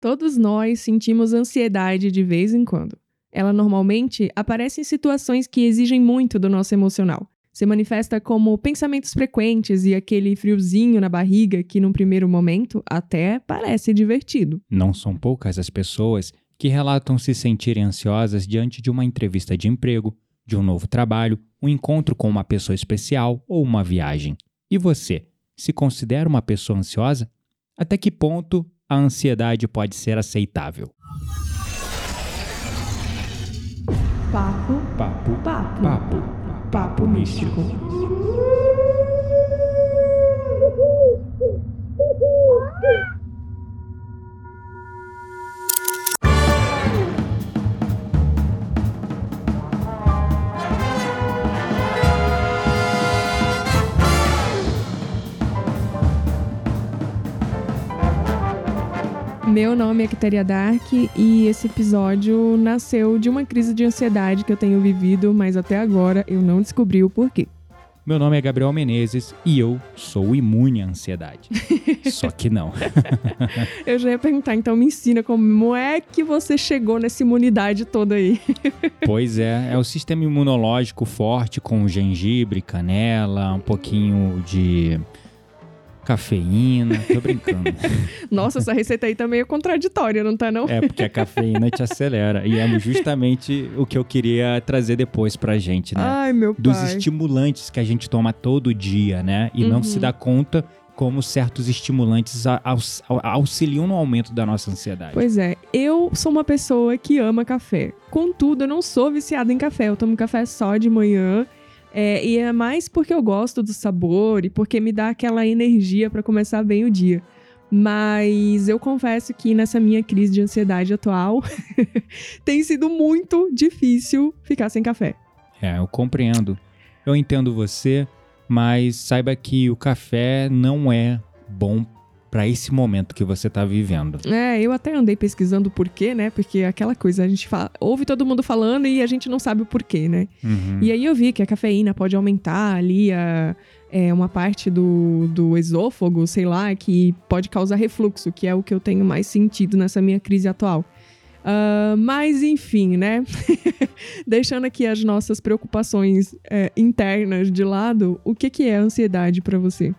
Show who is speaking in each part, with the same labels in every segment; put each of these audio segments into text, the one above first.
Speaker 1: Todos nós sentimos ansiedade de vez em quando. Ela normalmente aparece em situações que exigem muito do nosso emocional. Se manifesta como pensamentos frequentes e aquele friozinho na barriga que, num primeiro momento, até parece divertido.
Speaker 2: Não são poucas as pessoas que relatam se sentirem ansiosas diante de uma entrevista de emprego, de um novo trabalho, um encontro com uma pessoa especial ou uma viagem. E você, se considera uma pessoa ansiosa? Até que ponto a ansiedade pode ser aceitável?
Speaker 1: Papo,
Speaker 2: Papo,
Speaker 1: papo,
Speaker 2: papo,
Speaker 1: papo místico. Meu nome é Kiteria Dark e esse episódio nasceu de uma crise de ansiedade que eu tenho vivido, mas até agora eu não descobri o porquê.
Speaker 2: Meu nome é Gabriel Menezes e eu sou imune à ansiedade. Só que não.
Speaker 1: Eu já ia perguntar, então me ensina como é que você chegou nessa imunidade toda aí.
Speaker 2: Pois é, é o sistema imunológico forte com gengibre, canela, um pouquinho de cafeína. Tô brincando.
Speaker 1: Nossa, essa receita aí tá meio contraditória, não tá não?
Speaker 2: É, porque a cafeína te acelera. E é justamente o que eu queria trazer depois pra gente, né?
Speaker 1: Ai, meu
Speaker 2: Dos
Speaker 1: pai.
Speaker 2: estimulantes que a gente toma todo dia, né? E não
Speaker 1: Uhum.
Speaker 2: se dá conta como certos estimulantes aux- auxiliam no aumento da nossa ansiedade.
Speaker 1: Pois é, eu sou uma pessoa que ama café. Contudo, eu não sou viciada em café. Eu tomo café só de manhã. É, e é mais porque eu gosto do sabor e porque me dá aquela energia pra começar bem o dia. Mas eu confesso que nessa minha crise de ansiedade atual tem sido muito difícil ficar sem café.
Speaker 2: É, eu compreendo. Eu entendo você, mas saiba que o café não é bom pra esse momento que você tá vivendo.
Speaker 1: É, eu até andei pesquisando o porquê, né? Porque aquela coisa, a gente fala, ouve todo mundo falando e a gente não sabe o porquê, né?
Speaker 2: Uhum.
Speaker 1: E aí eu vi que a cafeína pode aumentar ali a, é, uma parte do, do esôfago, sei lá, que pode causar refluxo, que é o que eu tenho mais sentido nessa minha crise atual. Ah, mas enfim, né? Deixando aqui as nossas preocupações é, internas de lado, o que, que é ansiedade pra você?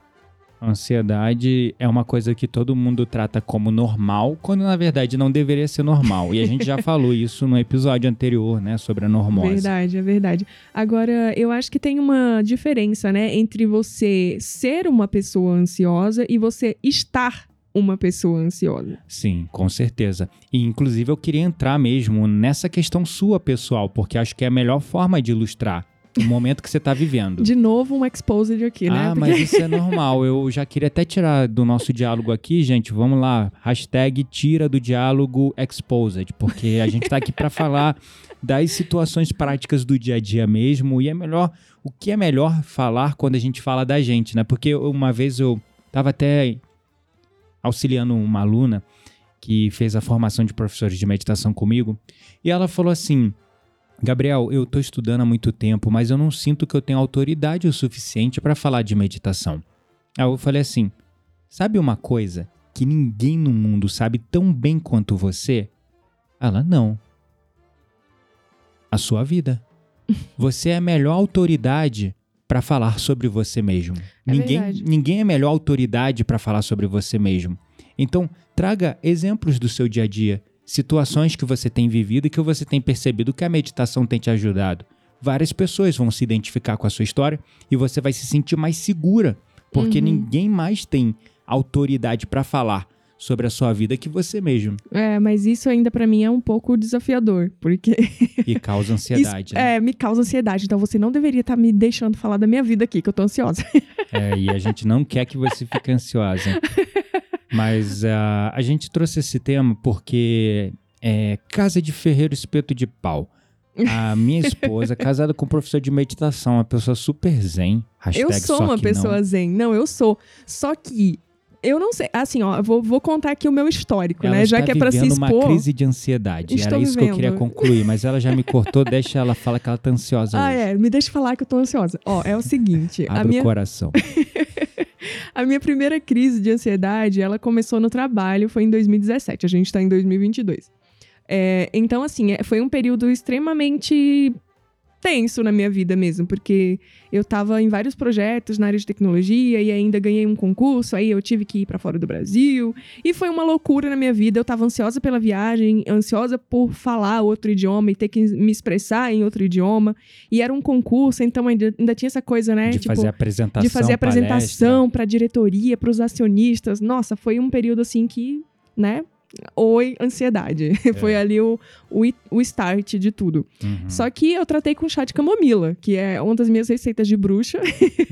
Speaker 2: Ansiedade é uma coisa que todo mundo trata como normal, quando na verdade não deveria ser normal. E a gente já falou isso no episódio anterior, né, sobre a normose.
Speaker 1: Verdade, é verdade. Agora, eu acho que tem uma diferença, né, entre você ser uma pessoa ansiosa e você estar uma pessoa ansiosa.
Speaker 2: Sim, com certeza. E inclusive eu queria entrar mesmo nessa questão sua pessoal, porque acho que é a melhor forma de ilustrar o momento que você está vivendo.
Speaker 1: De novo, um exposed aqui, né?
Speaker 2: Ah,
Speaker 1: Porque-
Speaker 2: mas isso é normal. Eu já queria até tirar do nosso diálogo aqui, gente. Vamos lá. Hashtag tira do diálogo exposed. Porque a gente tá aqui para falar das situações práticas do dia a dia mesmo. E é melhor. O que é melhor falar quando a gente fala da gente, né? Porque uma vez eu tava até auxiliando uma aluna que fez a formação de professores de meditação comigo. E ela falou assim. Gabriel, eu estou estudando há muito tempo, mas eu não sinto que eu tenho autoridade o suficiente para falar de meditação. Aí eu falei assim: sabe uma coisa que ninguém no mundo sabe tão bem quanto você? Ela, não. A sua vida. Você é a melhor autoridade para falar sobre você mesmo.
Speaker 1: É
Speaker 2: ninguém,
Speaker 1: verdade.
Speaker 2: ninguém é a melhor autoridade para falar sobre você mesmo. Então, traga exemplos do seu dia a dia, situações que você tem vivido e que você tem percebido que a meditação tem te ajudado. Várias pessoas vão se identificar com a sua história e você vai se sentir mais segura, porque
Speaker 1: Uhum.
Speaker 2: ninguém mais tem autoridade para falar sobre a sua vida que você mesmo.
Speaker 1: É, mas isso ainda pra mim é um pouco desafiador, porque
Speaker 2: E causa ansiedade.
Speaker 1: isso,
Speaker 2: né?
Speaker 1: é, me causa ansiedade. Então você não deveria estar me deixando falar da minha vida aqui, que eu tô ansiosa.
Speaker 2: É, e a gente não quer que você fique ansiosa. Mas ah, a gente trouxe esse tema porque é casa de ferreiro espeto de pau. A minha esposa, casada com um professor de meditação, uma pessoa super zen.
Speaker 1: Eu sou uma pessoa
Speaker 2: não.
Speaker 1: zen. Não, eu sou. Só que eu não sei. Assim, ó, vou, vou contar aqui o meu histórico,
Speaker 2: Ela
Speaker 1: né? Já que é pra se
Speaker 2: vivendo
Speaker 1: expor.
Speaker 2: uma crise de ansiedade.
Speaker 1: Estou
Speaker 2: Era isso que eu
Speaker 1: vivendo.
Speaker 2: queria concluir, mas ela já me cortou. deixa ela falar que ela tá ansiosa
Speaker 1: Ah,
Speaker 2: hoje.
Speaker 1: é. Me deixa falar que eu tô ansiosa. Ó, é o seguinte. a
Speaker 2: Abre
Speaker 1: minha,
Speaker 2: o coração.
Speaker 1: A minha primeira crise de ansiedade, ela começou no trabalho, foi em 2017. A gente está em 2022. É, então, assim, é, foi um período extremamente tenso na minha vida mesmo, porque eu estava em vários projetos na área de tecnologia e ainda ganhei um concurso, aí eu tive que ir para fora do Brasil, e foi uma loucura na minha vida. Eu estava ansiosa pela viagem, ansiosa por falar outro idioma e ter que me expressar em outro idioma, e era um concurso, então ainda, ainda tinha essa coisa, né,
Speaker 2: de
Speaker 1: tipo,
Speaker 2: fazer apresentação,
Speaker 1: de fazer apresentação para a diretoria, para os acionistas. Nossa, foi um período assim que, né, Oi, ansiedade. É. Foi ali o, o, o, start de tudo. Uhum. Só que eu tratei com chá de camomila, que é uma das minhas receitas de bruxa.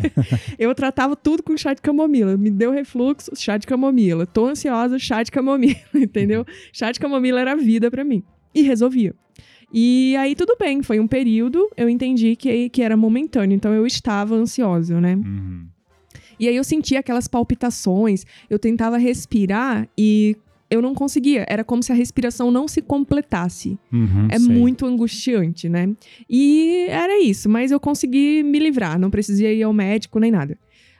Speaker 1: eu tratava tudo com chá de camomila. Me deu refluxo, chá de camomila. Tô ansiosa, chá de camomila, entendeu? Chá de camomila era a vida para mim. E resolvia. E aí tudo bem, foi um período, eu entendi que, que era momentâneo, então eu estava ansiosa, né? Uhum. E aí eu sentia aquelas palpitações, eu tentava respirar e eu não conseguia. Era como se a respiração não se completasse.
Speaker 2: Uhum,
Speaker 1: é sei. muito angustiante, né? E era isso, mas eu consegui me livrar, não precisei ir ao médico nem nada.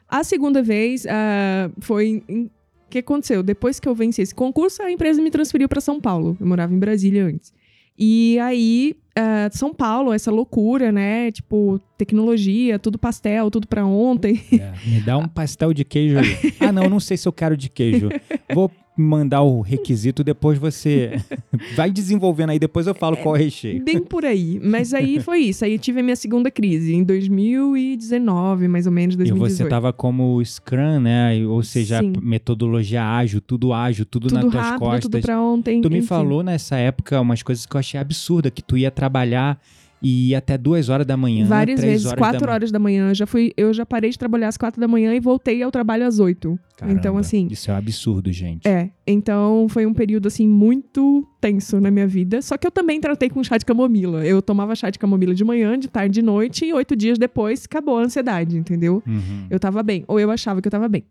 Speaker 1: A segunda vez uh, foi. O que aconteceu? Depois que eu venci esse concurso, a empresa me transferiu para São Paulo. Eu morava em Brasília antes. E aí, uh, São Paulo, essa loucura, né? Tipo, tecnologia, tudo pastel, tudo para ontem.
Speaker 2: É, me dá um pastel de queijo ah, não, não sei se eu quero de queijo. Vou mandar o requisito, depois você vai desenvolvendo aí, depois eu falo é, qual é o recheio.
Speaker 1: Bem por aí. Mas aí foi isso. Aí eu tive a minha segunda crise, em 2019, mais ou menos, 2018.
Speaker 2: E você tava como Scrum, né? Ou seja, metodologia ágil, tudo ágil, tudo, tudo nas tuas rápido, costas.
Speaker 1: Tudo pra ontem.
Speaker 2: Tu me enfim. falou nessa época umas coisas que eu achei absurda, que tu ia trabalhar e até duas horas da manhã.
Speaker 1: Várias vezes,
Speaker 2: horas
Speaker 1: quatro horas da manhã. Já fui, eu já parei de trabalhar às quatro da manhã e voltei ao trabalho às oito.
Speaker 2: Caramba,
Speaker 1: então, assim.
Speaker 2: Isso é um absurdo, gente.
Speaker 1: É. Então foi um período, assim, muito tenso na minha vida. Só que eu também tratei com chá de camomila. Eu tomava chá de camomila de manhã, de tarde, de noite, e oito dias depois acabou a ansiedade, entendeu?
Speaker 2: Uhum.
Speaker 1: Eu tava bem. Ou eu achava que eu tava bem.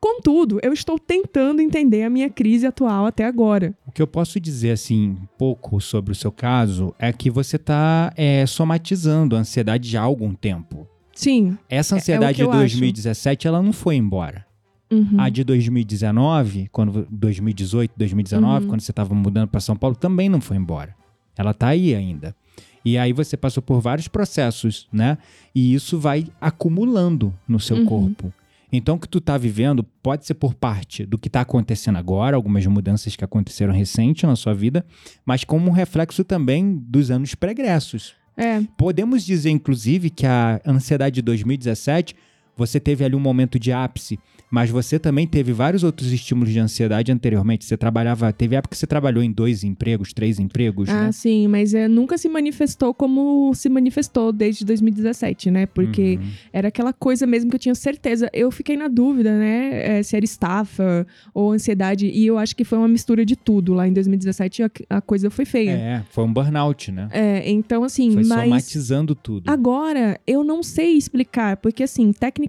Speaker 1: Contudo, eu estou tentando entender a minha crise atual até agora.
Speaker 2: O que eu posso dizer, assim, um pouco sobre o seu caso é que você está é, somatizando a ansiedade já há algum tempo.
Speaker 1: Sim.
Speaker 2: Essa é, é ansiedade é de 2017, acho. ela não foi embora.
Speaker 1: Uhum.
Speaker 2: A de 2019, quando 2018, 2019, uhum. quando você estava mudando para São Paulo, também não foi embora. Ela está aí ainda. E aí você passou por vários processos, né? E isso vai acumulando no seu uhum. corpo. Então, o que tu tá vivendo pode ser por parte do que está acontecendo agora, algumas mudanças que aconteceram recente na sua vida, mas como um reflexo também dos anos pregressos.
Speaker 1: É.
Speaker 2: Podemos dizer, inclusive, que a ansiedade de 2017, você teve ali um momento de ápice mas você também teve vários outros estímulos de ansiedade anteriormente. Você trabalhava, teve época que você trabalhou em dois empregos, três empregos,
Speaker 1: ah,
Speaker 2: né?
Speaker 1: sim, mas é, nunca se manifestou como se manifestou desde 2017, né? Porque uhum. era aquela coisa mesmo que eu tinha certeza. Eu fiquei na dúvida, né? É, se era estafa ou ansiedade, e eu acho que foi uma mistura de tudo. Lá em 2017 a, a coisa foi feia.
Speaker 2: É, foi um burnout, né?
Speaker 1: É, então assim,
Speaker 2: foi
Speaker 1: mas
Speaker 2: somatizando tudo.
Speaker 1: Agora, eu não sei explicar, porque assim, tecnicamente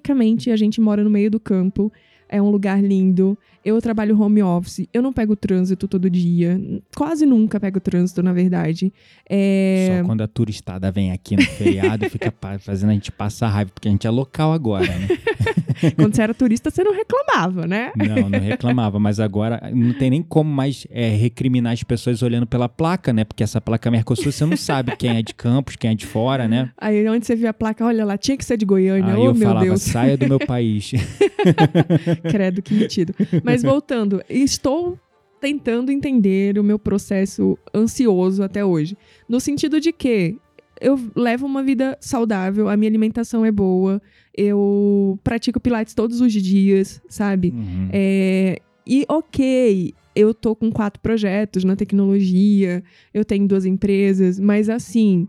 Speaker 1: a gente mora no meio do campo é um lugar lindo. Eu trabalho home office, eu não pego trânsito todo dia. Quase nunca pego trânsito, na verdade. É...
Speaker 2: Só quando a turistada vem aqui no feriado, fica fazendo a gente passar raiva, porque a gente é local agora, né?
Speaker 1: quando você era turista, você não reclamava, né?
Speaker 2: Não, não reclamava, mas agora não tem nem como mais é, recriminar as pessoas olhando pela placa, né? Porque essa placa Mercosul, você não sabe quem é de Campos, quem é de fora, né?
Speaker 1: Aí onde você via a placa, olha lá, tinha que ser de Goiânia.
Speaker 2: Aí
Speaker 1: oh,
Speaker 2: eu
Speaker 1: meu
Speaker 2: falava,
Speaker 1: Deus.
Speaker 2: saia do meu país.
Speaker 1: Credo, que metido. Mas voltando, estou tentando entender o meu processo ansioso até hoje. No sentido de que eu levo uma vida saudável, a minha alimentação é boa, eu pratico pilates todos os dias, sabe?
Speaker 2: Uhum.
Speaker 1: É, e ok, eu tô com quatro projetos na tecnologia, eu tenho duas empresas, mas assim,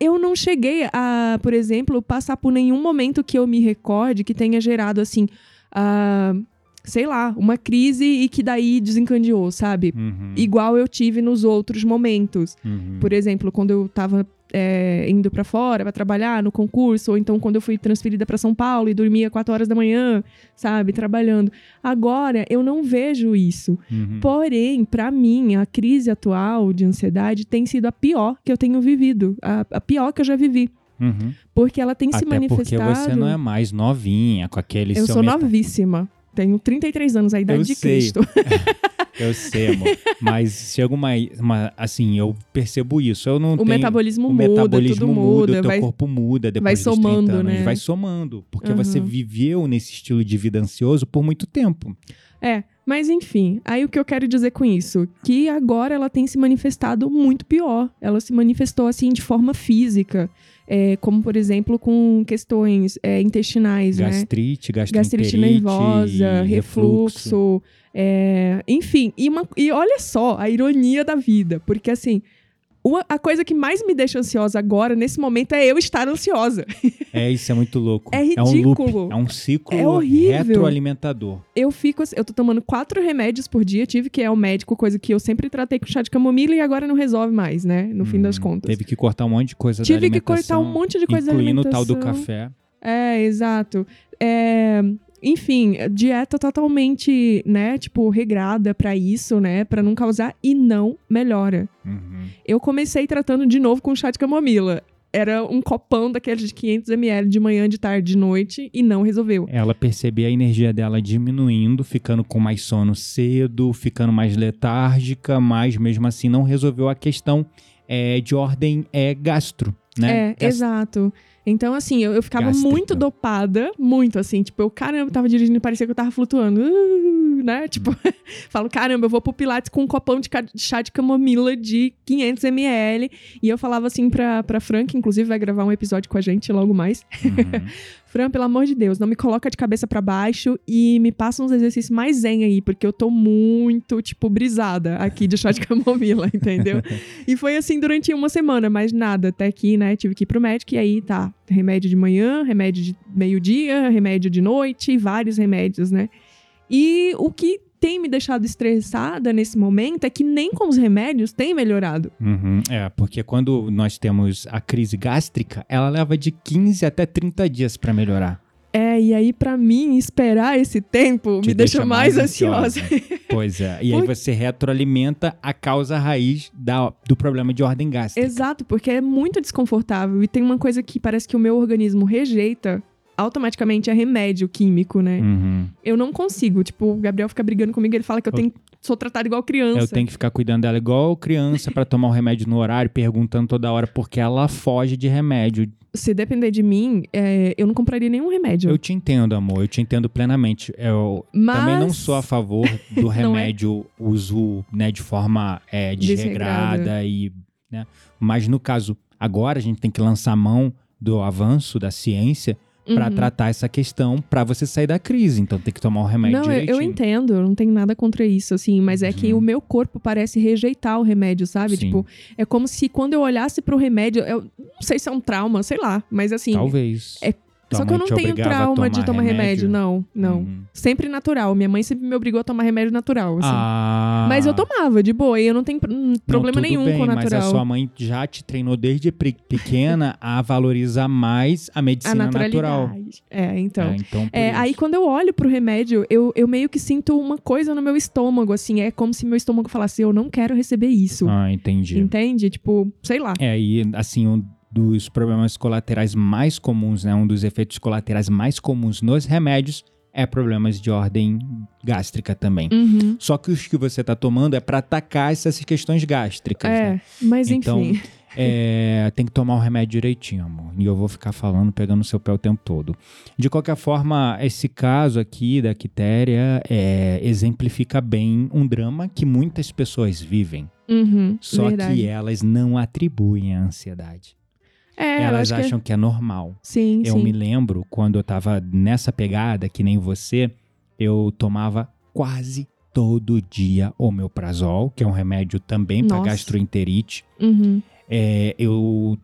Speaker 1: eu não cheguei a, por exemplo, passar por nenhum momento que eu me recorde que tenha gerado assim. Uh, sei lá, uma crise e que daí desencadeou, sabe?
Speaker 2: Uhum.
Speaker 1: Igual eu tive nos outros momentos.
Speaker 2: Uhum.
Speaker 1: Por exemplo, quando eu tava é, indo para fora para trabalhar no concurso, ou então quando eu fui transferida para São Paulo e dormia 4 horas da manhã, sabe, trabalhando. Agora eu não vejo isso.
Speaker 2: Uhum.
Speaker 1: Porém, para mim, a crise atual de ansiedade tem sido a pior que eu tenho vivido, a, a pior que eu já vivi.
Speaker 2: Uhum.
Speaker 1: Porque ela tem se
Speaker 2: Até porque
Speaker 1: manifestado.
Speaker 2: você não é mais novinha com aquele
Speaker 1: Eu sou
Speaker 2: meta-
Speaker 1: novíssima. Tenho 33 anos, a idade
Speaker 2: Eu
Speaker 1: de
Speaker 2: sei.
Speaker 1: Cristo.
Speaker 2: Eu sei, amor. Mas chega uma, uma- Assim, eu percebo isso. Eu não
Speaker 1: O
Speaker 2: tenho.
Speaker 1: metabolismo
Speaker 2: o
Speaker 1: muda,
Speaker 2: metabolismo
Speaker 1: tudo
Speaker 2: muda,
Speaker 1: muda.
Speaker 2: o teu
Speaker 1: vai-
Speaker 2: corpo muda depois
Speaker 1: vai
Speaker 2: dos 30
Speaker 1: somando,
Speaker 2: anos.
Speaker 1: né?
Speaker 2: Vai somando. Porque
Speaker 1: Aham.
Speaker 2: você viveu nesse estilo de vida ansioso por muito tempo.
Speaker 1: É, mas enfim, aí o que eu quero dizer com isso? Que agora ela tem se manifestado muito pior. Ela se manifestou assim de forma física. É, como, por exemplo, com questões é, intestinais, né?
Speaker 2: Gastrite,
Speaker 1: Gastrite
Speaker 2: gastroenterite,
Speaker 1: nervosa,
Speaker 2: refluxo.
Speaker 1: refluxo, é, enfim. E, uma- e olha só a ironia da vida, porque assim. Uma- a coisa que mais me deixa ansiosa agora, nesse momento, é eu estar ansiosa.
Speaker 2: É, isso é muito louco.
Speaker 1: É
Speaker 2: um
Speaker 1: ridículo.
Speaker 2: loop, é um ciclo
Speaker 1: É horrível.
Speaker 2: retroalimentador.
Speaker 1: Eu fico, assim, eu tô tomando quatro remédios por dia, tive que ir ao médico, coisa que eu sempre tratei com chá de camomila e agora não resolve mais, né? No fim das
Speaker 2: Hum,
Speaker 1: contas.
Speaker 2: Teve que cortar um monte de coisa da
Speaker 1: Tive que cortar um monte de coisa da
Speaker 2: Incluindo o tal do café.
Speaker 1: É, exato. É, enfim, dieta totalmente, né, tipo, regrada pra isso, né, Pra não causar e não melhora.
Speaker 2: Uhum.
Speaker 1: Eu comecei tratando de novo com chá de camomila. Era um copão daqueles de 500 ml de manhã, de tarde, de noite e não resolveu.
Speaker 2: Ela percebia a energia dela diminuindo, ficando com mais sono cedo, ficando mais letárgica, mas mesmo assim não resolveu a questão é, de ordem é, gastro, né?
Speaker 1: É,
Speaker 2: Gas-
Speaker 1: exato. Então, assim, eu, eu ficava
Speaker 2: Gástrica.
Speaker 1: muito dopada, muito assim, tipo, eu, caramba, tava dirigindo e parecia que eu tava flutuando, uh, né? Tipo,
Speaker 2: Hum.
Speaker 1: falo, caramba, eu vou pro Pilates com um copão de chá de camomila de 500 ml. E eu falava assim pra, pra Fran, que inclusive vai gravar um episódio com a gente logo mais.
Speaker 2: Uhum.
Speaker 1: Fran, pelo amor de Deus, não me coloca de cabeça pra baixo e me passa uns exercícios mais zen aí, porque eu tô muito, tipo, brisada aqui de chá de camomila, entendeu? e foi assim durante uma semana, mas nada, até que, né, tive que ir pro médico e aí tá, remédio de manhã, remédio de meio-dia, remédio de noite, vários remédios, né? E o que tem me deixado estressada nesse momento é que nem com os remédios tem melhorado.
Speaker 2: Uhum. É, porque quando nós temos a crise gástrica, ela leva de 15 até 30 dias pra melhorar.
Speaker 1: É, e aí pra mim esperar esse tempo
Speaker 2: Te
Speaker 1: me deixa,
Speaker 2: deixa
Speaker 1: mais
Speaker 2: mais
Speaker 1: ansiosa.
Speaker 2: Pois é. E aí você retroalimenta a causa raiz da, do problema de ordem gástrica.
Speaker 1: Exato, porque é muito desconfortável. E tem uma coisa que parece que o meu organismo rejeita automaticamente é remédio químico, né?
Speaker 2: Uhum.
Speaker 1: Eu não consigo. Tipo, o Gabriel fica brigando comigo, ele fala que eu tenho, sou tratada igual criança.
Speaker 2: Eu tenho que ficar cuidando dela igual criança pra tomar o remédio no horário, perguntando toda hora porque ela foge de remédio.
Speaker 1: Se depender de mim, é, eu não compraria nenhum remédio.
Speaker 2: Eu te entendo, amor, eu te entendo plenamente. Eu
Speaker 1: Mas...
Speaker 2: também não sou a favor do
Speaker 1: é?
Speaker 2: remédio uso né, de forma é, desregrada
Speaker 1: Desregrada.
Speaker 2: e. Né? Mas no caso, agora a gente tem que lançar a mão do avanço da ciência pra
Speaker 1: Uhum.
Speaker 2: tratar essa questão pra você sair da crise. Então tem que tomar o remédio
Speaker 1: Não, eu,
Speaker 2: direitinho.
Speaker 1: eu entendo, eu não tenho nada contra isso, assim, mas é que
Speaker 2: Uhum.
Speaker 1: o meu corpo parece rejeitar o remédio, sabe?
Speaker 2: Sim.
Speaker 1: Tipo, é como se quando eu olhasse pro remédio, eu não sei se é um trauma, sei lá, mas assim,
Speaker 2: Talvez.
Speaker 1: É-
Speaker 2: Tua
Speaker 1: só que eu não
Speaker 2: te
Speaker 1: tenho
Speaker 2: a
Speaker 1: trauma de tomar remédio, não, não.
Speaker 2: Uhum.
Speaker 1: Sempre natural. Minha mãe sempre me obrigou a tomar remédio natural, assim.
Speaker 2: Ah,
Speaker 1: Mas eu tomava de boa e eu não tenho hum,
Speaker 2: Não,
Speaker 1: problema
Speaker 2: tudo
Speaker 1: nenhum
Speaker 2: bem,
Speaker 1: com o
Speaker 2: Mas a
Speaker 1: natural.
Speaker 2: sua mãe já te treinou desde pe- pequena a valorizar mais a
Speaker 1: A
Speaker 2: medicina
Speaker 1: naturalidade.
Speaker 2: natural.
Speaker 1: É, então.
Speaker 2: É, então
Speaker 1: É, aí quando eu olho pro remédio, eu, eu meio que sinto uma coisa no meu estômago, assim. É como se meu estômago falasse, eu não quero receber isso.
Speaker 2: Ah, entendi.
Speaker 1: Entende? Tipo, sei lá.
Speaker 2: É, e assim, um dos problemas colaterais mais comuns, né? Um dos efeitos colaterais mais comuns nos remédios é problemas de ordem gástrica também.
Speaker 1: Uhum.
Speaker 2: Só que os que você tá tomando é pra atacar essas questões gástricas, né?
Speaker 1: É, mas
Speaker 2: Então,
Speaker 1: enfim.
Speaker 2: É, tem que tomar o remédio direitinho, amor. E eu vou ficar falando, pegando o seu pé o tempo todo. De qualquer forma, esse caso aqui da Quitéria é, exemplifica bem um drama que muitas pessoas vivem.
Speaker 1: Uhum,
Speaker 2: Só
Speaker 1: verdade.
Speaker 2: que elas não atribuem a ansiedade.
Speaker 1: É,
Speaker 2: elas
Speaker 1: que-
Speaker 2: acham que é normal.
Speaker 1: Sim,
Speaker 2: Eu
Speaker 1: sim.
Speaker 2: me lembro quando eu tava nessa pegada, que nem você, eu tomava quase todo dia omeprazol, que é um remédio também para gastroenterite.
Speaker 1: Uhum.
Speaker 2: É, eu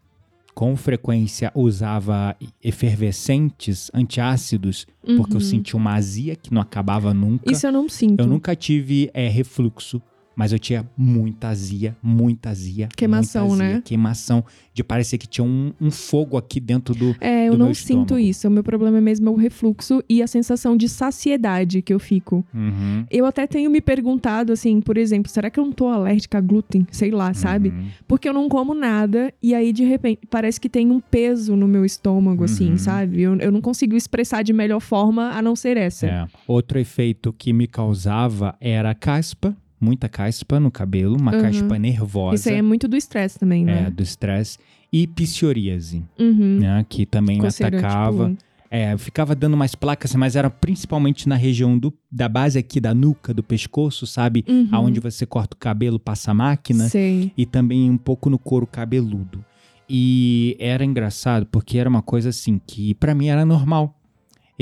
Speaker 2: com frequência usava efervescentes antiácidos porque eu
Speaker 1: Uhum.
Speaker 2: sentia uma azia que não acabava nunca.
Speaker 1: Isso eu não sinto.
Speaker 2: Eu nunca tive é, refluxo Mas eu tinha muita azia, muita azia.
Speaker 1: Queimação,
Speaker 2: muita azia,
Speaker 1: né?
Speaker 2: Queimação, de parecer que tinha um, um fogo aqui dentro do.
Speaker 1: É, eu
Speaker 2: do
Speaker 1: não sinto isso. O meu problema mesmo é o refluxo e a sensação de saciedade que eu fico.
Speaker 2: Uhum,
Speaker 1: Eu até tenho me perguntado, assim, por exemplo, será que eu não tô alérgica a glúten? Sei lá, sabe?
Speaker 2: uhum.
Speaker 1: Porque eu não como nada e aí, de repente, parece que tem um peso no meu estômago, assim,
Speaker 2: Uhum.
Speaker 1: sabe? Eu, eu não consigo expressar de melhor forma a não ser essa.
Speaker 2: É. Outro efeito que me causava era caspa, muita caspa no cabelo, uma
Speaker 1: Uhum.
Speaker 2: caspa nervosa.
Speaker 1: Isso aí é muito do estresse também,
Speaker 2: é,
Speaker 1: né?
Speaker 2: do estresse. E psoríase,
Speaker 1: Uhum.
Speaker 2: né? Que também me
Speaker 1: Coceira,
Speaker 2: atacava.
Speaker 1: tipo,
Speaker 2: É, ficava dando mais placas, mas era principalmente na região do, da base aqui da nuca, do pescoço, sabe?
Speaker 1: Uhum.
Speaker 2: Aonde você corta o cabelo, passa a máquina.
Speaker 1: Sei.
Speaker 2: E também um pouco no couro cabeludo. E era engraçado porque era uma coisa assim que pra mim era normal.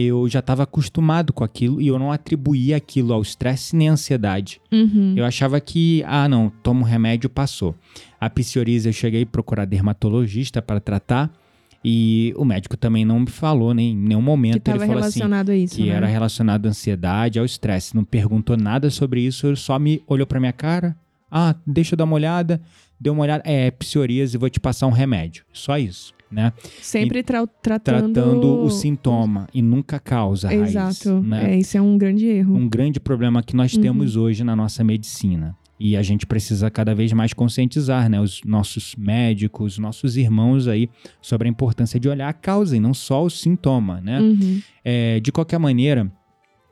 Speaker 2: Eu já estava acostumado com aquilo e eu não atribuía aquilo ao estresse nem à ansiedade.
Speaker 1: Uhum.
Speaker 2: Eu achava que, ah, não, tomo um remédio, passou. A psoríase eu cheguei a procurar dermatologista para tratar e o médico também não me falou nem em nenhum
Speaker 1: Que
Speaker 2: momento. Ele
Speaker 1: tava
Speaker 2: falou assim
Speaker 1: relacionado a isso,
Speaker 2: que
Speaker 1: né?
Speaker 2: era relacionado à ansiedade, ao estresse. Não perguntou nada sobre isso, ele só me olhou pra minha cara. Ah, deixa eu dar uma olhada. Deu uma olhada. É, psoríase, vou te passar um remédio. Só isso, né?
Speaker 1: Sempre tra tratando...
Speaker 2: Tratando o sintoma e nunca a causa a raiz,
Speaker 1: Exato.
Speaker 2: né?
Speaker 1: É, isso é um grande erro.
Speaker 2: Um grande problema que nós
Speaker 1: Uhum.
Speaker 2: temos hoje na nossa medicina. E a gente precisa cada vez mais conscientizar, né? Os nossos médicos, os nossos irmãos aí, sobre a importância de olhar a causa e não só o sintoma, né?
Speaker 1: Uhum.
Speaker 2: É, de qualquer maneira,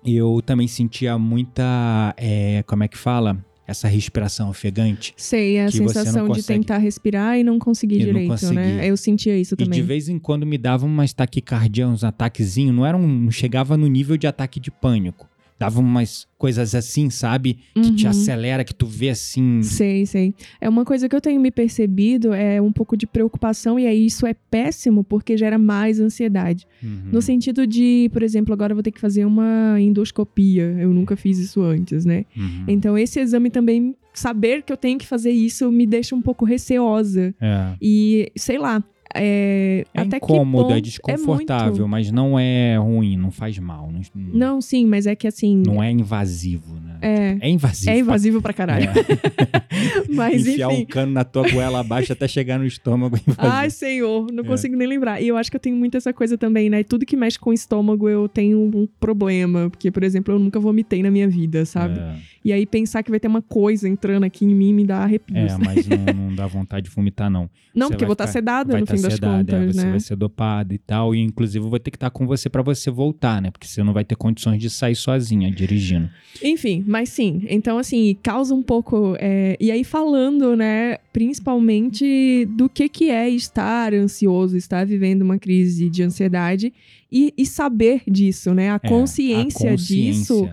Speaker 2: eu também sentia muita. é, como é que fala? Essa respiração ofegante.
Speaker 1: Sei, a
Speaker 2: Que você não
Speaker 1: sensação de tentar respirar e não conseguir
Speaker 2: E não
Speaker 1: direito,
Speaker 2: conseguir.
Speaker 1: né? Eu sentia isso
Speaker 2: E
Speaker 1: também.
Speaker 2: de vez em quando me dava umas taquicardia, uns ataquezinhos. Não era um, não chegava no nível de ataque de pânico. Dava umas coisas assim, sabe? Que te
Speaker 1: Uhum.
Speaker 2: acelera, que tu vê assim.
Speaker 1: Sei, sei. É uma coisa que eu tenho me percebido, é um pouco de preocupação, e aí isso é péssimo porque gera mais ansiedade.
Speaker 2: Uhum.
Speaker 1: No sentido de, por exemplo, agora eu vou ter que fazer uma endoscopia. Eu nunca fiz isso antes, né?
Speaker 2: Uhum.
Speaker 1: Então, esse exame também, saber que eu tenho que fazer isso, me deixa um pouco receosa.
Speaker 2: É.
Speaker 1: E, sei lá, é.
Speaker 2: É
Speaker 1: até
Speaker 2: incômodo,
Speaker 1: ponto
Speaker 2: é desconfortável,
Speaker 1: muito-
Speaker 2: mas não é ruim, não faz mal. Não,
Speaker 1: Não, sim, mas é que assim.
Speaker 2: não é invasivo, né?
Speaker 1: É.
Speaker 2: É invasivo.
Speaker 1: É invasivo pra caralho. Mas,
Speaker 2: Enfiar
Speaker 1: enfim.
Speaker 2: um cano na tua goela abaixo até chegar no estômago. é invasivo.
Speaker 1: Ai, senhor, não
Speaker 2: É.
Speaker 1: consigo nem lembrar. E eu acho que eu tenho muito essa coisa também, né? Tudo que mexe com o estômago eu tenho um problema. Porque, por exemplo, eu nunca vomitei na minha vida, sabe?
Speaker 2: É.
Speaker 1: E aí pensar que vai ter uma coisa entrando aqui em mim me dá arrepios.
Speaker 2: É, mas não, não dá vontade de vomitar, não.
Speaker 1: não,
Speaker 2: você
Speaker 1: porque eu vou estar
Speaker 2: ficar-
Speaker 1: sedada no
Speaker 2: estar
Speaker 1: fim das
Speaker 2: sedada, é,
Speaker 1: contas,
Speaker 2: você
Speaker 1: né?
Speaker 2: vai ser dopado e tal. E inclusive eu vou ter que estar com você pra você voltar, né? Porque você não vai ter condições de sair sozinha dirigindo.
Speaker 1: Enfim, mas sim. Então, assim, causa um pouco. é, E aí, falando, né, principalmente do que, que é estar ansioso, estar vivendo uma crise de ansiedade e, e saber disso, né? A
Speaker 2: É,
Speaker 1: consciência,
Speaker 2: a
Speaker 1: disso.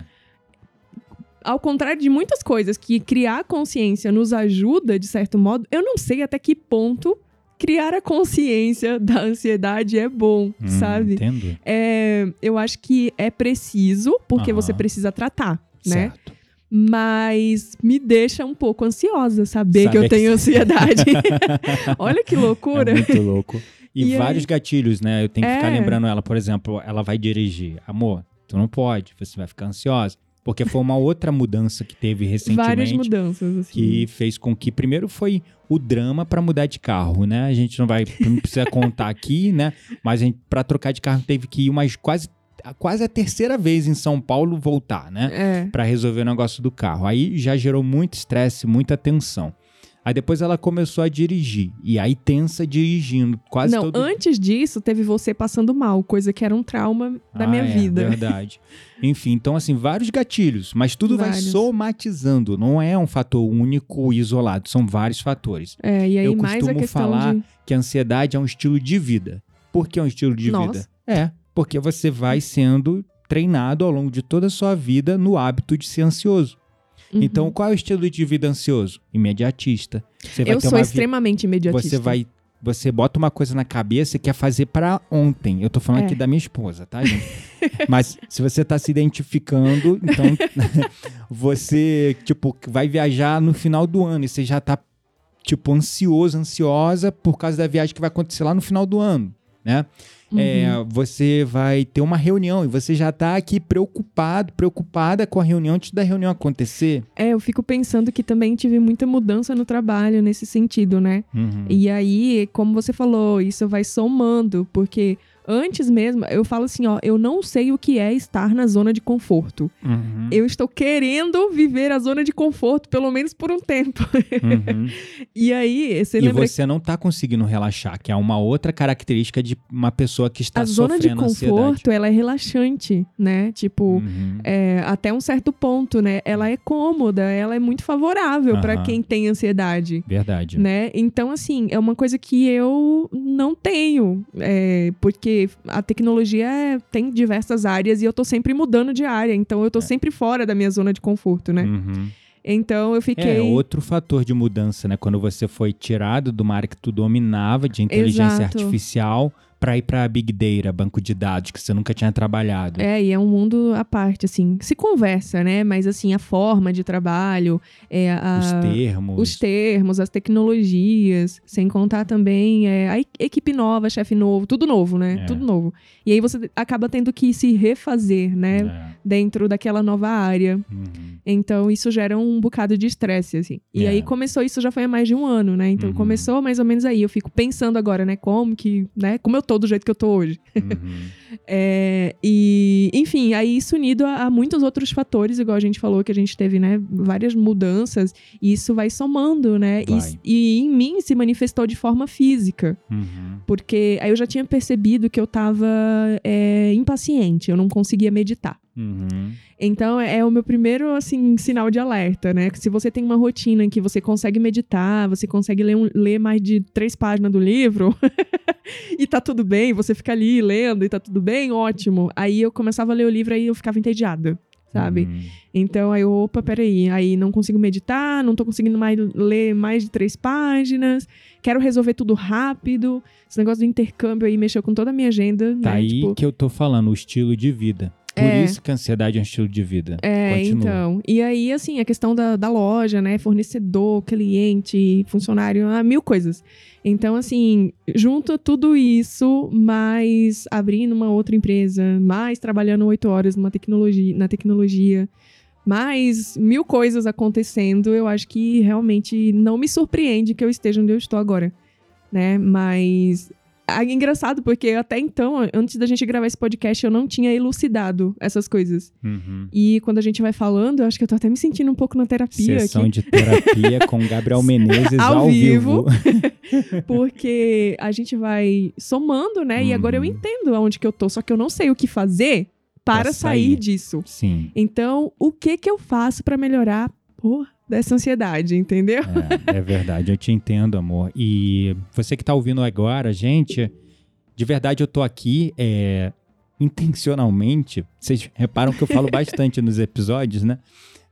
Speaker 1: Ao contrário de muitas coisas que criar consciência nos ajuda, de certo modo, eu não sei até que ponto criar a consciência da ansiedade é bom,
Speaker 2: Hum,
Speaker 1: sabe?
Speaker 2: Entendo.
Speaker 1: É, eu acho que é preciso, porque
Speaker 2: Aham.
Speaker 1: você precisa tratar, né?
Speaker 2: Certo.
Speaker 1: Mas me deixa um pouco ansiosa saber que
Speaker 2: Saber
Speaker 1: eu
Speaker 2: que-
Speaker 1: tenho ansiedade. Olha que loucura.
Speaker 2: É muito louco. E,
Speaker 1: E aí-
Speaker 2: vários gatilhos, né? Eu tenho que ficar
Speaker 1: É.
Speaker 2: lembrando ela, por exemplo, ela vai dirigir. Amor, tu não pode, você vai ficar ansiosa. Porque foi uma outra mudança que teve
Speaker 1: Várias
Speaker 2: recentemente.
Speaker 1: mudanças, assim.
Speaker 2: que fez com que primeiro foi o drama para mudar de carro, né? A gente não vai não precisa contar aqui, né? Mas a gente para trocar de carro teve que ir umas quase quase a terceira vez em São Paulo voltar, né?
Speaker 1: É.
Speaker 2: Para resolver o negócio do carro. Aí já gerou muito estresse, muita tensão. Aí depois ela começou a dirigir e aí tensa dirigindo, quase
Speaker 1: Não,
Speaker 2: todo
Speaker 1: antes disso, teve você passando mal, coisa que era um trauma da
Speaker 2: Ah,
Speaker 1: minha
Speaker 2: é,
Speaker 1: vida.
Speaker 2: Verdade. Enfim, então assim, vários gatilhos, mas tudo vai
Speaker 1: Vários.
Speaker 2: somatizando, não é um fator único e isolado, são vários fatores.
Speaker 1: É, e aí
Speaker 2: Eu
Speaker 1: mais a
Speaker 2: costumo
Speaker 1: questão
Speaker 2: falar
Speaker 1: de.
Speaker 2: que a ansiedade é um estilo de vida. Por que é um estilo de
Speaker 1: Nossa.
Speaker 2: vida? É, porque você vai sendo treinado ao longo de toda a sua vida no hábito de ser ansioso.
Speaker 1: Uhum.
Speaker 2: Então, qual é o estilo de vida ansioso? Imediatista. Você vai
Speaker 1: eu sou extremamente imediatista.
Speaker 2: você vai você bota uma coisa na cabeça e quer fazer pra ontem. Eu tô falando
Speaker 1: É.
Speaker 2: aqui da minha esposa, tá, gente? Mas se você tá se identificando, então você, tipo, vai viajar no final do ano e você já tá tipo ansioso, ansiosa por causa da viagem que vai acontecer lá no final do ano. né? É, você vai ter uma reunião e você já tá aqui preocupado, preocupada com a reunião antes da reunião acontecer.
Speaker 1: É, eu fico pensando que também tive muita mudança no trabalho nesse sentido, né?
Speaker 2: Uhum.
Speaker 1: E aí, como você falou, isso vai somando, porque antes mesmo, eu falo assim, ó, eu não sei o que é estar na zona de conforto.
Speaker 2: Uhum.
Speaker 1: Eu estou querendo viver a zona de conforto, pelo menos por um tempo.
Speaker 2: Uhum.
Speaker 1: e aí, você
Speaker 2: E você não tá conseguindo relaxar, que é uma outra característica de uma pessoa que está
Speaker 1: a zona de
Speaker 2: sofrendo ansiedade.
Speaker 1: conforto, ela é relaxante, né? Tipo,
Speaker 2: Uhum.
Speaker 1: é, até um certo ponto, né? Ela é cômoda, ela é muito favorável pra
Speaker 2: Aham.
Speaker 1: quem tem ansiedade.
Speaker 2: Verdade.
Speaker 1: Né? Então, assim, é uma coisa que eu não tenho. é, porque a tecnologia é- tem diversas áreas e eu tô sempre mudando de área. Então, eu tô sempre fora da minha zona de conforto, né?
Speaker 2: Uhum.
Speaker 1: Então, eu fiquei.
Speaker 2: É outro fator de mudança, né? Quando você foi tirado uma área que tu dominava de inteligência
Speaker 1: Exato.
Speaker 2: artificial para ir para Big Data, banco de dados que você nunca tinha trabalhado.
Speaker 1: É, e é um mundo à parte, assim. Se conversa, né? Mas, assim, a forma de trabalho, é, a,
Speaker 2: Os termos.
Speaker 1: os termos, as tecnologias, sem contar também é, a equipe nova, chefe novo, tudo novo, né?
Speaker 2: É.
Speaker 1: Tudo novo. E aí você acaba tendo que se refazer, né?
Speaker 2: É.
Speaker 1: Dentro daquela nova área.
Speaker 2: Uhum.
Speaker 1: Então isso gera um bocado de estresse, assim. E
Speaker 2: É.
Speaker 1: aí começou, isso já foi há mais de um ano, né? Então
Speaker 2: Uhum.
Speaker 1: começou mais ou menos aí. Eu fico pensando agora, né? Como que, né? Como eu tô do jeito que eu tô hoje.
Speaker 2: Uhum.
Speaker 1: É, e, enfim, aí isso unido a, a muitos outros fatores, igual a gente falou, que a gente teve, né, várias mudanças, e isso vai somando, né?
Speaker 2: Vai.
Speaker 1: E, e em mim se manifestou de forma física,
Speaker 2: Uhum.
Speaker 1: porque aí eu já tinha percebido que eu tava é, impaciente, eu não conseguia meditar.
Speaker 2: Uhum.
Speaker 1: Então é é o meu primeiro assim sinal de alerta, né? Que se você tem uma rotina em que você consegue meditar, você consegue ler, um- ler mais de três páginas do livro e tá tudo bem, você fica ali lendo e tá tudo bem, ótimo. Aí eu começava a ler o livro e eu ficava entediada, sabe?
Speaker 2: Uhum.
Speaker 1: Então aí eu, opa, peraí, aí não consigo meditar, não tô conseguindo mais ler mais de três páginas, quero resolver tudo rápido. Esse negócio do intercâmbio aí mexeu com toda a minha agenda,
Speaker 2: Tá
Speaker 1: né?
Speaker 2: aí
Speaker 1: Tipo,
Speaker 2: que eu tô falando, o estilo de vida. Por
Speaker 1: É.
Speaker 2: isso que a ansiedade é um estilo de vida.
Speaker 1: É,
Speaker 2: Continua.
Speaker 1: então. E aí, assim, a questão da, da loja, né? Fornecedor, cliente, funcionário, ah, mil coisas. Então, assim, junta tudo isso, mais abrindo uma outra empresa, mais trabalhando oito horas numa tecnologia, na tecnologia, mais mil coisas acontecendo, eu acho que realmente não me surpreende que eu esteja onde eu estou agora, né? Mas é engraçado porque até então, antes da gente gravar esse podcast, eu não tinha elucidado essas coisas.
Speaker 2: Uhum.
Speaker 1: E quando a gente vai falando, eu acho que eu tô até me sentindo um pouco na terapia
Speaker 2: Sessão
Speaker 1: aqui.
Speaker 2: de terapia com Gabriel Menezes
Speaker 1: Ao
Speaker 2: ao, vivo.
Speaker 1: Porque a gente vai somando, né? E agora eu
Speaker 2: Uhum.
Speaker 1: entendo aonde que eu tô, só que eu não sei o que fazer para sair.
Speaker 2: sair.
Speaker 1: disso.
Speaker 2: Sim.
Speaker 1: Então, o que que eu faço para melhorar, porra, dessa ansiedade, entendeu?
Speaker 2: É, é verdade, eu te entendo, amor. E você que tá ouvindo agora, gente, de verdade eu tô aqui é, intencionalmente. Vocês reparam que eu falo bastante nos episódios, né?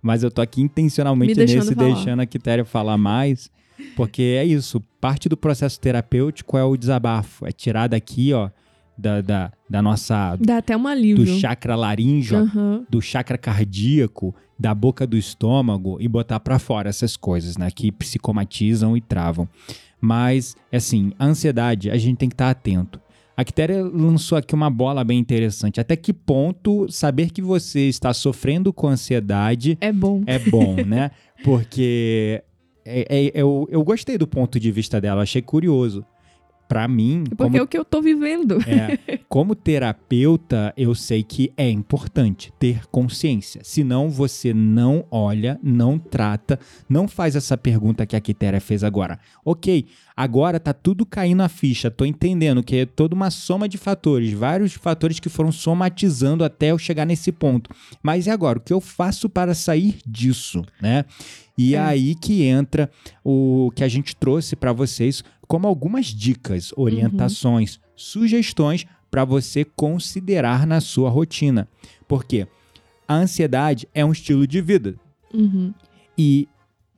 Speaker 2: Mas eu tô aqui intencionalmente
Speaker 1: Me deixando
Speaker 2: nesse,
Speaker 1: falar.
Speaker 2: deixando a Quitéria falar mais. Porque é isso, parte do processo terapêutico é o desabafo. É tirar daqui, ó, da, da, da nossa.
Speaker 1: Dá até um
Speaker 2: do
Speaker 1: alívio.
Speaker 2: chakra laríngeo,
Speaker 1: Aham.
Speaker 2: do chakra cardíaco, da boca do estômago e botar pra fora essas coisas, né, que psicomatizam e travam. Mas, assim, a ansiedade, a gente tem que estar atento. A Quitéria lançou aqui uma bola bem interessante. Até que ponto saber que você está sofrendo com ansiedade
Speaker 1: É bom.
Speaker 2: é bom, né? Porque é- é- eu, eu gostei do ponto de vista dela, achei curioso. Pra mim,
Speaker 1: Porque
Speaker 2: como
Speaker 1: é o que eu tô vivendo.
Speaker 2: é, como terapeuta, eu sei que é importante ter consciência. Senão você não olha, não trata, não faz essa pergunta que a Quitéria fez agora. Ok, agora tá tudo caindo a ficha, tô entendendo que é toda uma soma de fatores, vários fatores que foram somatizando até eu chegar nesse ponto. Mas e agora? O que eu faço para sair disso, né? E
Speaker 1: É.
Speaker 2: aí que entra o que a gente trouxe para vocês como algumas dicas, orientações, sugestões para você considerar na sua rotina. Porque a ansiedade é um estilo de vida
Speaker 1: Uhum.
Speaker 2: e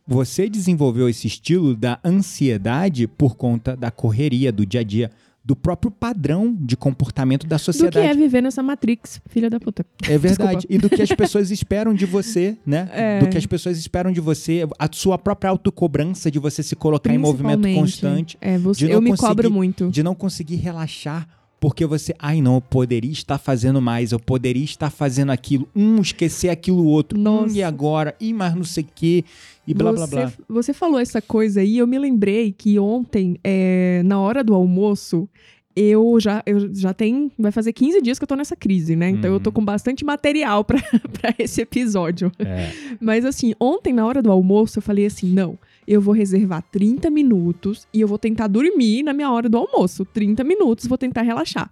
Speaker 2: você desenvolveu esse estilo da ansiedade por conta da correria do dia a dia, do próprio padrão de comportamento da
Speaker 1: Do que
Speaker 2: sociedade.
Speaker 1: é viver nessa Matrix, filha da puta.
Speaker 2: É verdade. E do que as pessoas esperam de você, né?
Speaker 1: É.
Speaker 2: Do que as pessoas esperam de você, a sua própria autocobrança de você se colocar em movimento constante,
Speaker 1: É, você, eu me cobro muito.
Speaker 2: de não conseguir relaxar porque você, ai não, eu poderia estar fazendo mais, eu poderia estar fazendo aquilo, um, esquecer aquilo outro,
Speaker 1: Nossa.
Speaker 2: um, e agora, e mais não sei o quê, e blá blá
Speaker 1: você,
Speaker 2: blá.
Speaker 1: Você falou essa coisa aí, eu me lembrei que ontem, é, na hora do almoço, eu já, eu já tem. Vai fazer 15 dias que eu tô nessa crise, né? Então eu tô
Speaker 2: Uhum.
Speaker 1: com bastante material pra, pra esse episódio.
Speaker 2: É.
Speaker 1: Mas assim, ontem na hora do almoço eu falei assim: não, eu vou reservar 30 minutos e eu vou tentar dormir na minha hora do almoço. 30 minutos, vou tentar relaxar.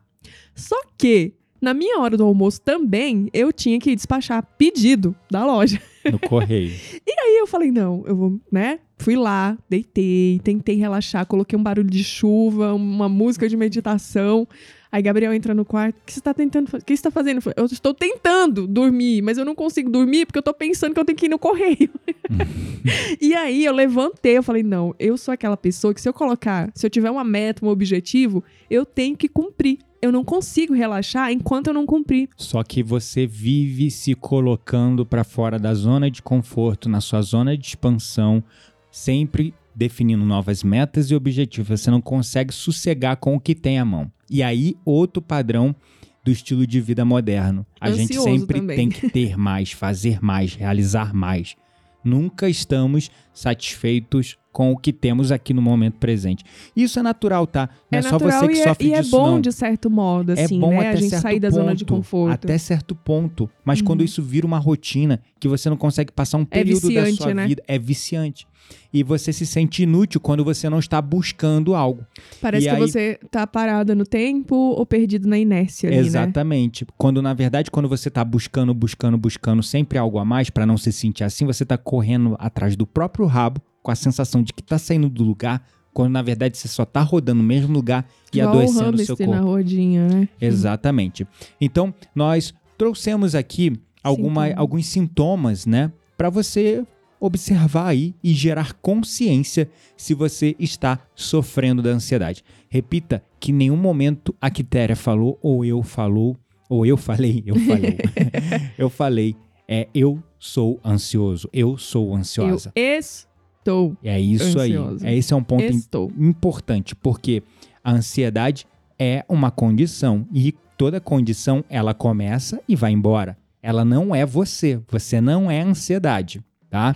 Speaker 1: Só que, na minha hora do almoço também, eu tinha que despachar pedido da loja.
Speaker 2: No correio.
Speaker 1: Aí eu falei, não, eu vou, né? Fui lá, deitei, tentei relaxar, coloquei um barulho de chuva, uma música de meditação. Aí Gabriel entra no quarto. O que você tá tentando fazer? O que você tá fazendo? Eu estou tentando dormir, mas eu não consigo dormir porque eu tô pensando que eu tenho que ir no correio. e aí eu levantei, eu falei, não, eu sou aquela pessoa que se eu colocar, se eu tiver uma meta, um objetivo, eu tenho que cumprir. Eu não consigo relaxar enquanto eu não cumprir.
Speaker 2: Só que você vive se colocando para fora da zona de conforto, na sua zona de expansão, sempre definindo novas metas e objetivos. Você não consegue sossegar com o que tem à mão. E aí, outro padrão do estilo de vida moderno. A gente
Speaker 1: Ansioso
Speaker 2: sempre
Speaker 1: também.
Speaker 2: tem que ter mais, fazer mais, realizar mais. Nunca estamos satisfeitos com o que temos aqui no momento presente. Isso é natural, tá? Não é, só você que
Speaker 1: e é,
Speaker 2: sofre
Speaker 1: e é
Speaker 2: disso,
Speaker 1: bom
Speaker 2: não.
Speaker 1: de certo modo, assim,
Speaker 2: é bom
Speaker 1: né?
Speaker 2: até
Speaker 1: A gente
Speaker 2: certo
Speaker 1: sair da
Speaker 2: ponto,
Speaker 1: zona de conforto.
Speaker 2: Até certo ponto. Mas
Speaker 1: Uhum.
Speaker 2: quando isso vira uma rotina, que você não consegue passar um período da
Speaker 1: viciante,
Speaker 2: sua
Speaker 1: né?
Speaker 2: vida, é viciante. E você se sente inútil quando você não está buscando algo.
Speaker 1: Parece
Speaker 2: e
Speaker 1: que
Speaker 2: aí-
Speaker 1: você tá parada no tempo ou perdido na inércia ali, né?
Speaker 2: Exatamente. Quando na verdade, quando você está buscando, buscando, buscando sempre algo a mais para não se sentir assim, você está correndo atrás do próprio rabo, com a sensação de que tá saindo do lugar, quando na verdade você só tá rodando no mesmo lugar e
Speaker 1: Igual
Speaker 2: adoecendo o seu corpo.
Speaker 1: na rodinha, né?
Speaker 2: Exatamente. Então, nós trouxemos aqui alguma,
Speaker 1: Sintomas.
Speaker 2: alguns sintomas, né? Para você observar aí e gerar consciência se você está sofrendo da ansiedade. Repita que em nenhum momento a Quitéria falou, ou eu falou, ou eu falei, eu falei, eu falei, é eu sou ansioso, eu sou ansiosa.
Speaker 1: Eu estou.
Speaker 2: É isso
Speaker 1: ansiosa.
Speaker 2: aí. É, esse é um ponto
Speaker 1: Estou.
Speaker 2: importante, porque a ansiedade é uma condição e toda condição ela começa e vai embora. Ela não é você, você não é ansiedade, tá?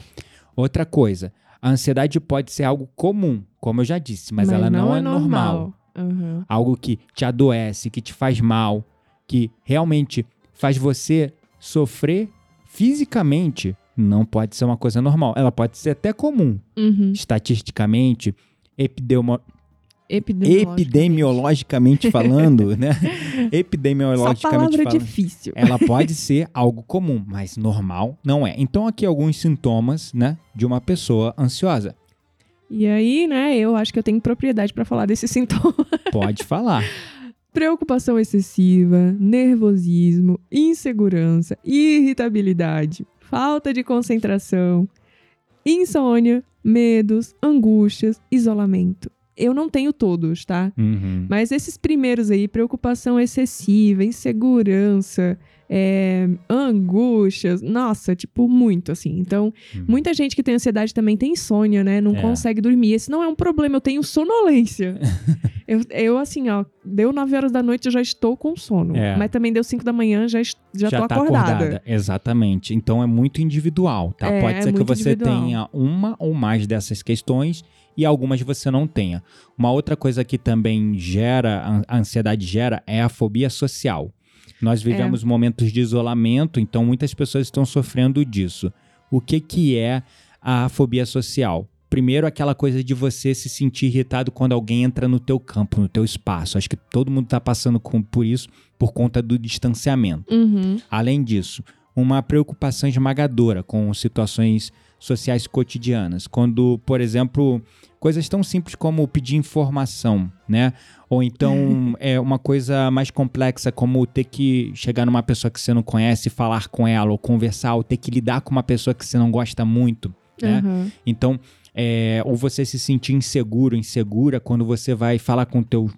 Speaker 2: Outra coisa, a ansiedade pode ser algo comum, como eu já disse, mas, ela não, é normal.
Speaker 1: Aham.
Speaker 2: Algo que te adoece, que te faz mal, que realmente faz você sofrer fisicamente, não pode ser uma coisa normal. Ela pode ser até comum,
Speaker 1: Uhum.
Speaker 2: estatisticamente, epidemo-
Speaker 1: Epidemiológico.
Speaker 2: epidemiologicamente falando, né? Epidemiologicamente
Speaker 1: palavra
Speaker 2: falando.
Speaker 1: difícil.
Speaker 2: Ela pode ser algo comum, mas normal não é. Então aqui alguns sintomas, né, de uma pessoa ansiosa.
Speaker 1: E aí, né, eu acho que eu tenho propriedade pra falar desse sintoma.
Speaker 2: Pode falar.
Speaker 1: Preocupação excessiva, nervosismo, insegurança, irritabilidade, falta de concentração, insônia, medos, angústias, isolamento. Eu não tenho todos, tá?
Speaker 2: Uhum.
Speaker 1: Mas esses primeiros aí, preocupação excessiva, insegurança, é, angústias, nossa, tipo, muito assim. Então,
Speaker 2: Hum.
Speaker 1: muita gente que tem ansiedade também tem insônia, né? Não
Speaker 2: É.
Speaker 1: consegue dormir. Esse não é um problema, eu tenho sonolência. eu, eu, assim, ó, deu 9 horas da noite, eu já estou com sono.
Speaker 2: É.
Speaker 1: Mas também deu 5 da manhã, já, est- já, tô
Speaker 2: tá
Speaker 1: acordada.
Speaker 2: Exatamente. Então é muito individual, tá?
Speaker 1: É,
Speaker 2: Pode
Speaker 1: é
Speaker 2: ser que você
Speaker 1: individual.
Speaker 2: tenha uma ou mais dessas questões e algumas você não tenha. Uma outra coisa que também gera, a ansiedade gera, é a fobia social. Nós vivemos momentos de isolamento, então muitas pessoas estão sofrendo disso. O que, que é a fobia social? Primeiro, aquela coisa de você se sentir irritado quando alguém entra no teu campo, no teu espaço. Acho que todo mundo está passando com- por isso por conta do distanciamento.
Speaker 1: Uhum.
Speaker 2: Além disso, uma preocupação esmagadora com situações sociais cotidianas. Quando, por exemplo, coisas tão simples como pedir informação, né? Ou então é uma coisa mais complexa como ter que chegar numa pessoa que você não conhece e falar com ela, ou conversar, ou ter que lidar com uma pessoa que você não gosta muito, né?
Speaker 1: Aham.
Speaker 2: Então, é, ou você se sentir inseguro, insegura quando você vai falar com o teu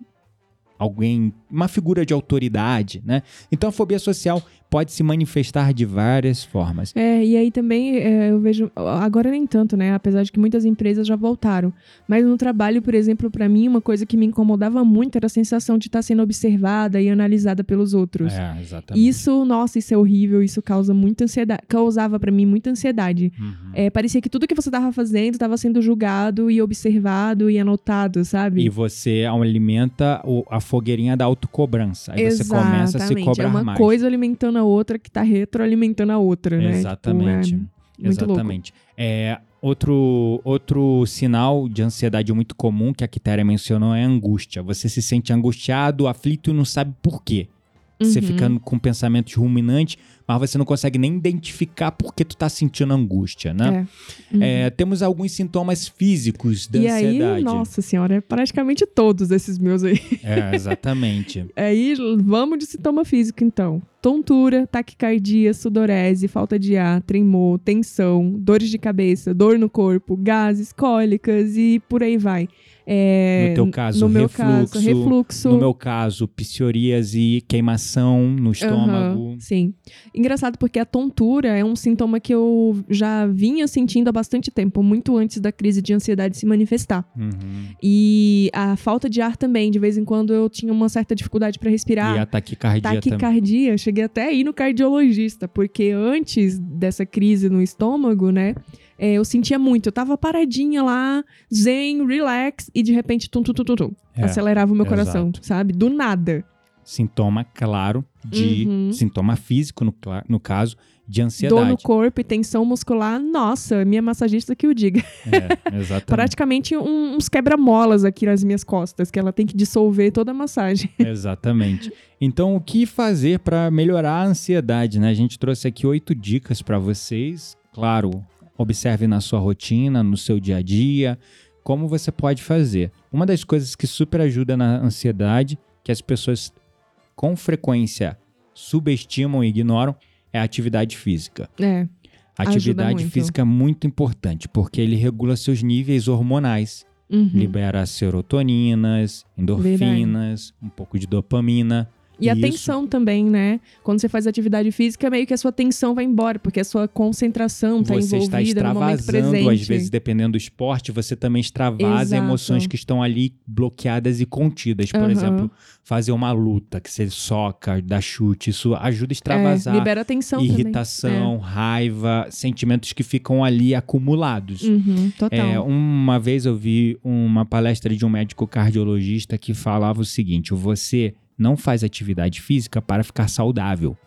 Speaker 2: alguém, uma figura de autoridade, né? Então a fobia social pode se manifestar de várias formas.
Speaker 1: É, e aí também é, eu vejo, agora nem tanto, né? Apesar de que muitas empresas já voltaram. Mas no trabalho, por exemplo, para mim, uma coisa que me incomodava muito era a sensação de estar sendo observada e analisada pelos outros.
Speaker 2: É, exatamente.
Speaker 1: Isso, nossa, isso é horrível, isso causa muita ansiedade, causava para mim muita ansiedade.
Speaker 2: Uhum.
Speaker 1: É, parecia que tudo que você estava fazendo estava sendo julgado e observado e anotado, sabe?
Speaker 2: E você alimenta o- a fogueirinha da autocobrança. Aí você começa a se
Speaker 1: Exatamente.
Speaker 2: cobrar
Speaker 1: É uma
Speaker 2: mais.
Speaker 1: coisa alimentando a outra que tá retroalimentando a outra, né?
Speaker 2: Exatamente.
Speaker 1: Tipo, é muito louco.
Speaker 2: Exatamente. É, outro, outro sinal de ansiedade muito comum que a Quitéria mencionou é a angústia. Você se sente angustiado, aflito e não sabe por quê. Você
Speaker 1: Uhum.
Speaker 2: ficando com pensamentos ruminantes, mas você não consegue nem identificar por que tu tá sentindo angústia, né?
Speaker 1: É. Uhum.
Speaker 2: É, temos alguns sintomas físicos da
Speaker 1: e aí,
Speaker 2: ansiedade.
Speaker 1: nossa senhora, é praticamente todos esses meus aí.
Speaker 2: É, exatamente.
Speaker 1: Aí, vamos de sintoma físico, então. Tontura, taquicardia, sudorese, falta de ar, tremor, tensão, dores de cabeça, dor no corpo, gases, cólicas e por aí vai. É,
Speaker 2: No teu caso,
Speaker 1: no meu
Speaker 2: refluxo.
Speaker 1: caso, refluxo.
Speaker 2: No meu caso, psoríase, queimação no estômago.
Speaker 1: Aham, sim. Engraçado porque a tontura é um sintoma que eu já vinha sentindo há bastante tempo, muito antes da crise de ansiedade se manifestar.
Speaker 2: Uhum.
Speaker 1: E a falta de ar também, de vez em quando eu tinha uma certa dificuldade para respirar.
Speaker 2: E a taquicardia, também.
Speaker 1: taquicardia, cheguei até a ir no cardiologista, porque antes dessa crise no estômago, né, é, eu sentia muito. Eu tava paradinha lá, zen, relax, e de repente, tum, tum, tum, tum, tum.
Speaker 2: É,
Speaker 1: acelerava o meu
Speaker 2: exato.
Speaker 1: coração, sabe? Do nada.
Speaker 2: Sintoma claro de.
Speaker 1: Uhum.
Speaker 2: Sintoma físico, no, no caso, de
Speaker 1: Dor no
Speaker 2: ansiedade.
Speaker 1: corpo e tensão muscular, nossa, minha massagista que o diga.
Speaker 2: É, exatamente.
Speaker 1: Praticamente um- uns quebra-molas aqui nas minhas costas, que ela tem que dissolver toda a massagem.
Speaker 2: Exatamente. Então, o que fazer para melhorar a ansiedade, né? A gente trouxe aqui oito dicas para vocês. Claro, observe na sua rotina, no seu dia a dia, como você pode fazer. Uma das coisas que super ajuda na ansiedade, que as pessoas com frequência subestimam e ignoram, é a atividade física.
Speaker 1: É.
Speaker 2: Atividade
Speaker 1: muito.
Speaker 2: física é muito importante, porque ele regula seus níveis hormonais
Speaker 1: Uhum.
Speaker 2: libera serotoninas, endorfinas, um pouco de dopamina.
Speaker 1: E a tensão também, né? Quando você faz atividade física, meio que a sua tensão vai embora, porque a sua concentração tá
Speaker 2: você está
Speaker 1: envolvida no momento
Speaker 2: extravasando,
Speaker 1: presente.
Speaker 2: às vezes, dependendo do esporte, você também extravasa
Speaker 1: Exato.
Speaker 2: emoções que estão ali bloqueadas e contidas. Por
Speaker 1: Aham.
Speaker 2: exemplo, fazer uma luta, que você soca, dá chute, isso ajuda a extravasar.
Speaker 1: É, libera tensão
Speaker 2: irritação, raiva, sentimentos que ficam ali acumulados.
Speaker 1: Uhum, total.
Speaker 2: É, uma vez eu vi uma palestra de um médico cardiologista que falava o seguinte: você não faz atividade física para ficar saudável.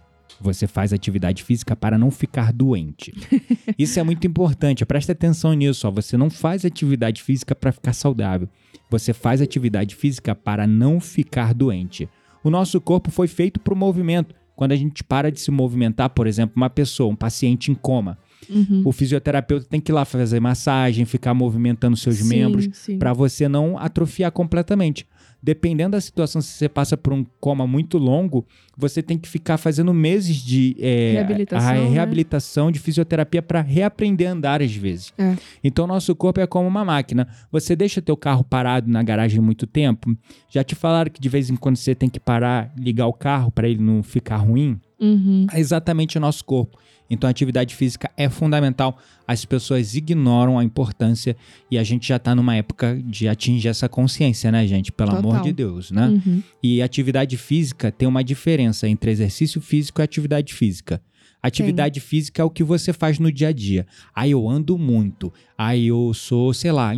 Speaker 2: Você faz atividade física para não ficar doente. Isso é muito importante, presta atenção nisso. Ó. Você não faz atividade física para ficar saudável. Você faz atividade física para não ficar doente. O nosso corpo foi feito para o movimento. Quando a gente para de se movimentar, por exemplo, uma pessoa, um paciente em coma,
Speaker 1: Uhum.
Speaker 2: o fisioterapeuta tem que ir lá fazer massagem, ficar movimentando seus
Speaker 1: Sim,
Speaker 2: membros para você não atrofiar completamente. Dependendo da situação, se você passa por um coma muito longo, você tem que ficar fazendo meses de é,
Speaker 1: Reabilitação,
Speaker 2: a
Speaker 1: né?
Speaker 2: reabilitação de fisioterapia para reaprender a andar às vezes.
Speaker 1: É.
Speaker 2: Então, nosso corpo é como uma máquina. Você deixa teu carro parado na garagem muito tempo. Já te falaram que de vez em quando você tem que parar, ligar o carro para ele não ficar ruim?
Speaker 1: Uhum.
Speaker 2: é exatamente o nosso corpo. Então a atividade física é fundamental. As pessoas ignoram a importância e a gente já está numa época de atingir essa consciência, né, gente? Pelo amor
Speaker 1: Total.
Speaker 2: de Deus, né?
Speaker 1: Uhum.
Speaker 2: E atividade física tem uma diferença entre exercício físico e atividade física. Atividade física é o que você faz no dia a dia. Aí eu ando muito. Aí eu sou, sei lá,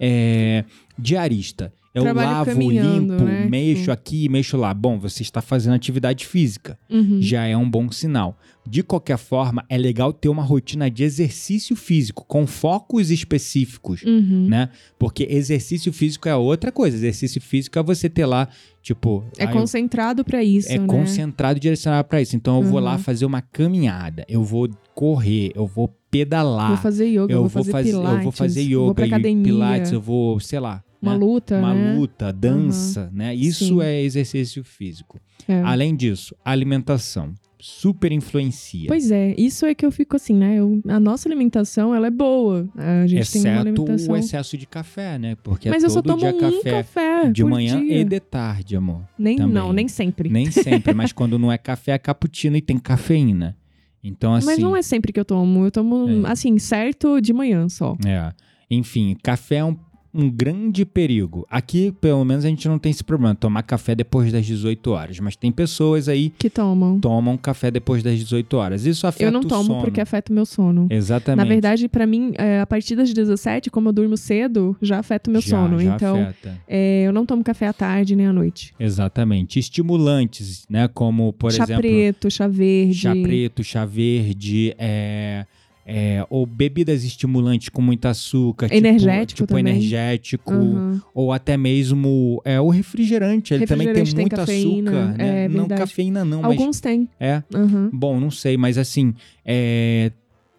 Speaker 2: é, diarista. Eu
Speaker 1: Trabalho
Speaker 2: lavo, limpo,
Speaker 1: né?
Speaker 2: mexo
Speaker 1: Sim.
Speaker 2: aqui, mexo lá. Bom, você está fazendo atividade física
Speaker 1: Uhum.
Speaker 2: já é um bom sinal. De qualquer forma, é legal ter uma rotina de exercício físico com focos específicos,
Speaker 1: Uhum.
Speaker 2: né? Porque exercício físico é outra coisa. Exercício físico é você ter lá, tipo,
Speaker 1: É
Speaker 2: ah, eu-
Speaker 1: concentrado pra isso,
Speaker 2: é
Speaker 1: né?
Speaker 2: concentrado e direcionado para isso. Então eu vou lá
Speaker 1: Uhum.
Speaker 2: fazer uma caminhada, eu vou correr, eu vou pedalar.
Speaker 1: Vou fazer yoga,
Speaker 2: eu
Speaker 1: vou fazer
Speaker 2: fazer,
Speaker 1: pilates,
Speaker 2: eu vou fazer yoga
Speaker 1: vou academia,
Speaker 2: pilates, eu vou, sei lá,
Speaker 1: uma
Speaker 2: né?
Speaker 1: luta,
Speaker 2: uma
Speaker 1: né?
Speaker 2: luta, dança, né? Isso
Speaker 1: Sim.
Speaker 2: é exercício físico.
Speaker 1: É.
Speaker 2: Além disso, alimentação. super influencia.
Speaker 1: Pois é, isso é que eu fico assim, né? Eu- a nossa alimentação, ela é boa. A gente tem uma
Speaker 2: Exceto
Speaker 1: alimentação...
Speaker 2: o excesso de café, né? Porque
Speaker 1: Mas
Speaker 2: é
Speaker 1: eu só
Speaker 2: todo
Speaker 1: tomo
Speaker 2: dia
Speaker 1: um
Speaker 2: café,
Speaker 1: café
Speaker 2: de manhã
Speaker 1: dia.
Speaker 2: e de tarde, amor.
Speaker 1: Nem,
Speaker 2: também.
Speaker 1: não, nem sempre.
Speaker 2: Nem sempre, mas quando não é café, é cappuccino e tem cafeína. Então, assim.
Speaker 1: Mas não é sempre que eu tomo. Eu tomo,
Speaker 2: É.
Speaker 1: assim, certo de manhã só.
Speaker 2: É. Enfim, café é um, um grande perigo. Aqui, pelo menos, a gente não tem esse problema, tomar café depois das 18 horas. Mas tem pessoas aí
Speaker 1: Que tomam.
Speaker 2: tomam café depois das 18 horas. Isso afeta
Speaker 1: Eu não
Speaker 2: o
Speaker 1: tomo
Speaker 2: sono.
Speaker 1: porque afeta o meu sono.
Speaker 2: Exatamente.
Speaker 1: Na verdade, pra mim, é, a partir das 17, como eu durmo cedo, já afeta o meu
Speaker 2: Já-
Speaker 1: sono.
Speaker 2: já
Speaker 1: então,
Speaker 2: afeta.
Speaker 1: é, eu não tomo café à tarde nem à noite.
Speaker 2: Exatamente. Estimulantes, né? Como, por
Speaker 1: chá
Speaker 2: exemplo,
Speaker 1: preto, chá verde.
Speaker 2: chá preto, chá verde, é, é, ou bebidas estimulantes com muito açúcar. tipo-
Speaker 1: Energético
Speaker 2: Tipo,
Speaker 1: também.
Speaker 2: energético.
Speaker 1: Aham.
Speaker 2: Ou até mesmo é, o refrigerante. Ele também tem
Speaker 1: Refrigerante tem
Speaker 2: muito
Speaker 1: cafeína,
Speaker 2: açúcar, né?
Speaker 1: é
Speaker 2: não
Speaker 1: verdade.
Speaker 2: cafeína não, mas...
Speaker 1: Alguns têm.
Speaker 2: É,
Speaker 1: Aham.
Speaker 2: bom, não sei, mas assim... é,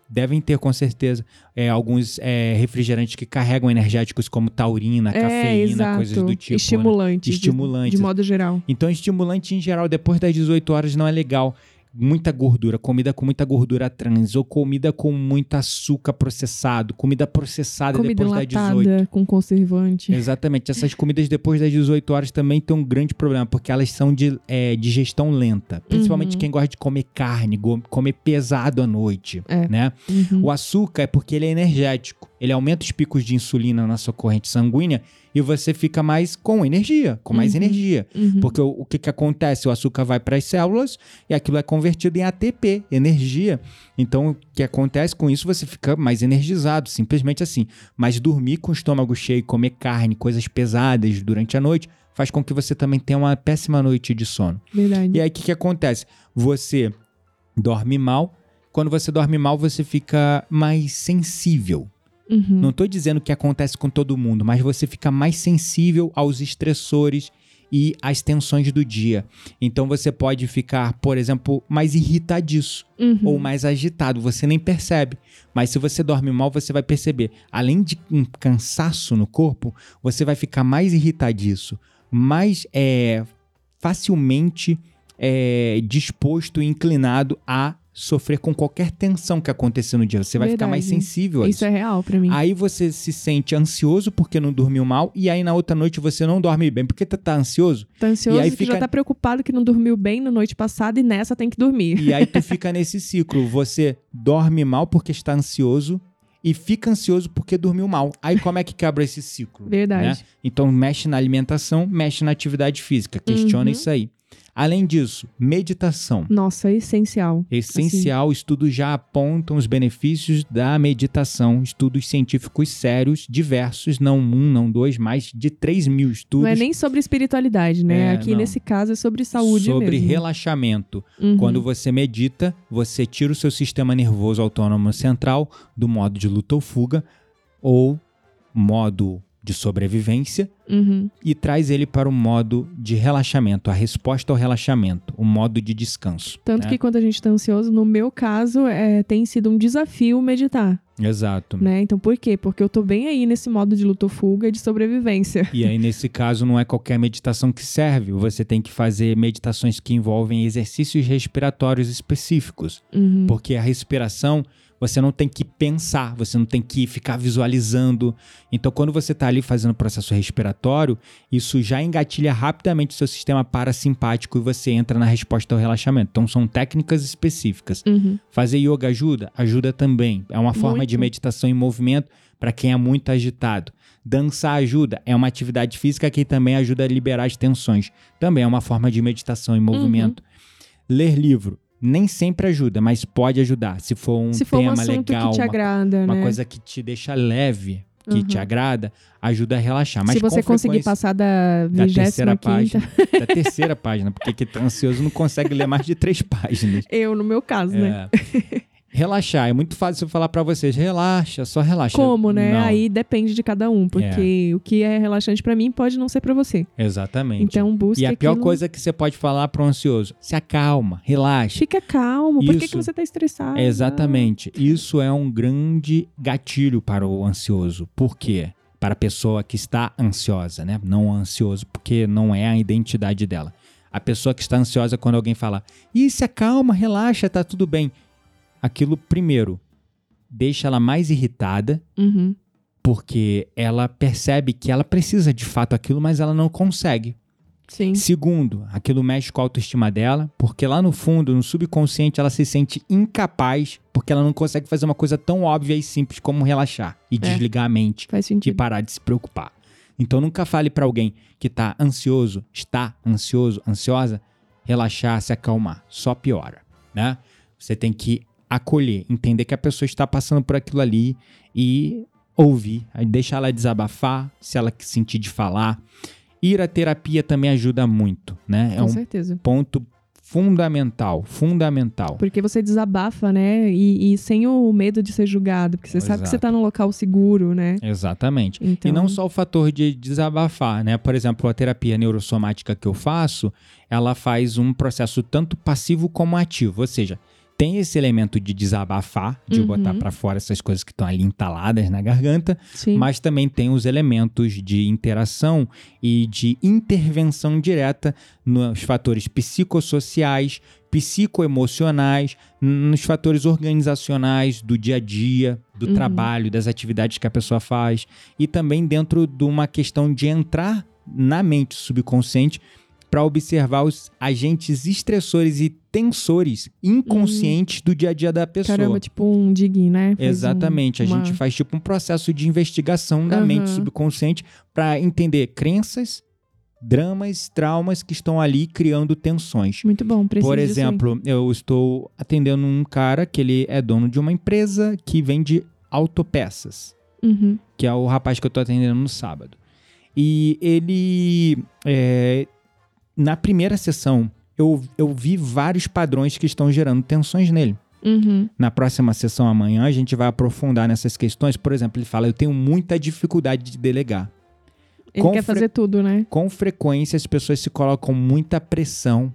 Speaker 2: Devem ter, com certeza, é, alguns é, refrigerantes que carregam energéticos como taurina,
Speaker 1: É,
Speaker 2: cafeína,
Speaker 1: exato.
Speaker 2: coisas do tipo. né?
Speaker 1: Estimulantes. de-. De, modo geral.
Speaker 2: Então, estimulante em geral, depois das 18 horas não é legal. Muita gordura, comida com muita gordura trans, ou comida com muito açúcar processado, comida processada
Speaker 1: Comida
Speaker 2: depois das 18.
Speaker 1: enlatada com conservante.
Speaker 2: Exatamente. Essas comidas depois das 18 horas também tem um grande problema, porque elas são de é, digestão lenta. Principalmente
Speaker 1: Uhum.
Speaker 2: quem gosta de comer carne, comer pesado à noite,
Speaker 1: É.
Speaker 2: né?
Speaker 1: Uhum.
Speaker 2: O açúcar é porque ele é energético. Ele aumenta os picos de insulina na sua corrente sanguínea e você fica mais com energia, com mais
Speaker 1: Uhum.
Speaker 2: energia.
Speaker 1: Uhum.
Speaker 2: Porque o, o que, que acontece? O açúcar vai para as células e aquilo é convertido em ATP, energia. Então, o que acontece com isso? Você fica mais energizado, simplesmente assim. Mas dormir com o estômago cheio, comer carne, coisas pesadas durante a noite, faz com que você também tenha uma péssima noite de sono.
Speaker 1: Verdade.
Speaker 2: E aí, o que, que acontece? Você dorme mal. Quando você dorme mal, você fica mais sensível.
Speaker 1: Uhum.
Speaker 2: Não estou dizendo que acontece com todo mundo, mas você fica mais sensível aos estressores e às tensões do dia. Então você pode ficar, por exemplo, mais irritadiço
Speaker 1: Uhum.
Speaker 2: ou mais agitado, você nem percebe. Mas se você dorme mal, você vai perceber. Além de um cansaço no corpo, você vai ficar mais irritadiço, mais é, facilmente é, disposto e inclinado a sofrer com qualquer tensão que acontecer no dia. Você vai ficar mais
Speaker 1: Verdade.
Speaker 2: sensível a isso.
Speaker 1: Isso é real pra mim.
Speaker 2: Aí você se sente ansioso porque não dormiu mal, e aí na outra noite você não dorme bem porque tu tá ansioso,
Speaker 1: Tá ansioso
Speaker 2: e aí fica-
Speaker 1: já tá preocupado que não dormiu bem na noite passada e nessa tem que dormir.
Speaker 2: e aí tu fica nesse ciclo. Você dorme mal porque está ansioso e fica ansioso porque dormiu mal. Aí como é que quebra esse ciclo?
Speaker 1: Verdade.
Speaker 2: né? Então mexe na alimentação, mexe na atividade física. Questiona
Speaker 1: Uhum.
Speaker 2: isso aí. Além disso, meditação.
Speaker 1: Nossa, é essencial.
Speaker 2: Essencial, estudos já apontam os benefícios da meditação, estudos científicos sérios, diversos, não um, não dois, mais de 3 mil estudos
Speaker 1: Não é nem sobre espiritualidade, né?
Speaker 2: É,
Speaker 1: Aqui
Speaker 2: não.
Speaker 1: nesse caso é sobre saúde
Speaker 2: sobre
Speaker 1: mesmo.
Speaker 2: relaxamento.
Speaker 1: Uhum.
Speaker 2: Quando você medita, você tira o seu sistema nervoso autônomo central do modo de luta ou fuga ou modo de sobrevivência
Speaker 1: Uhum.
Speaker 2: e traz ele para o modo de relaxamento, a resposta ao relaxamento, o modo de descanso.
Speaker 1: Tanto
Speaker 2: né?
Speaker 1: que quando a gente tá ansioso, no meu caso, é, tem sido um desafio meditar,
Speaker 2: Exato.
Speaker 1: né? Então por quê? Porque eu tô bem aí nesse modo de luta ou fuga e de sobrevivência.
Speaker 2: E aí, nesse caso, não é qualquer meditação que serve. Você tem que fazer meditações que envolvem exercícios respiratórios específicos.
Speaker 1: Uhum.
Speaker 2: Porque a respiração, você não tem que pensar, você não tem que ficar visualizando. Então, quando você está ali fazendo o processo respiratório, isso já engatilha rapidamente o seu sistema parasimpático e você entra na resposta ao relaxamento. Então, são técnicas específicas.
Speaker 1: Uhum.
Speaker 2: Fazer yoga ajuda? Ajuda também. É uma forma de
Speaker 1: Muito.
Speaker 2: meditação em movimento para quem é muito agitado. Dançar ajuda? É uma atividade física que também ajuda a liberar as tensões. Também é uma forma de meditação em
Speaker 1: Uhum.
Speaker 2: movimento. Ler livro? Nem sempre ajuda, mas pode ajudar. Se for um
Speaker 1: Se for um
Speaker 2: tema
Speaker 1: assunto
Speaker 2: legal,
Speaker 1: que te
Speaker 2: uma,
Speaker 1: agrada,
Speaker 2: uma
Speaker 1: né?
Speaker 2: coisa que te deixa leve, que
Speaker 1: Uhum.
Speaker 2: te agrada, ajuda a relaxar. Mas
Speaker 1: Se você conseguir passar da
Speaker 2: da terceira
Speaker 1: 25
Speaker 2: página. Da terceira página, porque quem tá ansioso não consegue ler mais de três páginas.
Speaker 1: Eu, no meu caso, né?
Speaker 2: É. Relaxar, é muito fácil eu falar pra vocês, relaxa, só relaxa.
Speaker 1: Como, né?
Speaker 2: Não,
Speaker 1: Aí depende de cada um, porque o que é relaxante pra mim pode não ser pra você.
Speaker 2: Exatamente.
Speaker 1: Então busque
Speaker 2: e a pior
Speaker 1: aquilo-
Speaker 2: coisa que você pode falar para um ansioso, se acalma, relaxa.
Speaker 1: Fica calmo. Por que, que
Speaker 2: Isso.
Speaker 1: você tá estressado?
Speaker 2: Exatamente. Isso é um grande gatilho para o ansioso. Por quê? Para a pessoa que está ansiosa, né? Não ansioso, porque não é a identidade dela. A pessoa que está ansiosa quando alguém fala, e se acalma, relaxa, tá tudo bem. Aquilo, primeiro, deixa ela mais irritada,
Speaker 1: Uhum.
Speaker 2: porque ela percebe que ela precisa de fato aquilo, mas ela não consegue.
Speaker 1: Sim.
Speaker 2: Segundo, aquilo mexe com a autoestima dela, porque lá no fundo, no subconsciente, ela se sente incapaz, porque ela não consegue fazer uma coisa tão óbvia e simples como relaxar e desligar a mente
Speaker 1: sentido.
Speaker 2: parar de se preocupar. Então nunca fale pra alguém que tá ansioso, está ansioso, ansiosa, relaxar, se acalmar, só piora, né? Você tem que acolher, entender que a pessoa está passando por aquilo ali e ouvir, deixar ela desabafar, se ela sentir de falar. Ir à terapia também ajuda muito, né? É
Speaker 1: Com
Speaker 2: um
Speaker 1: certeza.
Speaker 2: ponto fundamental, fundamental.
Speaker 1: Porque você desabafa, né? E, e sem o medo de ser julgado. Porque você sabe que você
Speaker 2: Exato.
Speaker 1: tá num local seguro, né?
Speaker 2: Exatamente.
Speaker 1: Então,
Speaker 2: E não só o fator de desabafar, né? Por exemplo, a terapia neurosomática que eu faço, ela faz um processo tanto passivo como ativo. Ou seja, tem esse elemento de desabafar, de
Speaker 1: Uhum.
Speaker 2: botar pra fora essas coisas que estão ali entaladas na garganta,
Speaker 1: Sim.
Speaker 2: mas também tem os elementos de interação e de intervenção direta nos fatores psicossociais, psicoemocionais, nos fatores organizacionais do dia a dia, do
Speaker 1: Uhum.
Speaker 2: trabalho, das atividades que a pessoa faz e também dentro de uma questão de entrar na mente subconsciente para observar os agentes estressores e tensores inconscientes do dia a dia da pessoa.
Speaker 1: Caramba, tipo um digging, né? Faz um-
Speaker 2: Exatamente. A
Speaker 1: uma-
Speaker 2: gente faz tipo um processo de investigação da
Speaker 1: Aham.
Speaker 2: mente subconsciente para entender crenças, dramas, traumas que estão ali criando tensões.
Speaker 1: Muito bom, preciso
Speaker 2: Por exemplo, eu estou atendendo um cara que ele é dono de uma empresa que vende autopeças,
Speaker 1: Uhum.
Speaker 2: que é o rapaz que eu estou atendendo no sábado. E ele, é, na primeira sessão, eu, eu vi vários padrões que estão gerando tensões nele.
Speaker 1: Uhum.
Speaker 2: Na próxima sessão amanhã, a gente vai aprofundar nessas questões. Por exemplo, ele fala: Eu tenho muita dificuldade de delegar.
Speaker 1: Ele
Speaker 2: Com
Speaker 1: quer fazer tudo, né?
Speaker 2: Com frequência, as pessoas se colocam muita pressão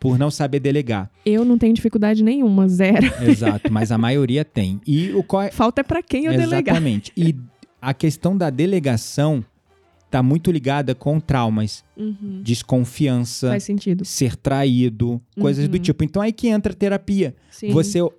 Speaker 2: por não saber delegar.
Speaker 1: Eu não tenho dificuldade nenhuma, zero.
Speaker 2: Exato, mas a maioria tem. E o qual é...
Speaker 1: Falta é pra quem eu delegar.
Speaker 2: Exatamente. E a questão da delegação está muito ligada com traumas,
Speaker 1: Uhum.
Speaker 2: desconfiança,
Speaker 1: Faz sentido.
Speaker 2: ser traído, coisas do
Speaker 1: Uhum.
Speaker 2: tipo. Então aí que entra a terapia.
Speaker 1: Sim.
Speaker 2: Você o-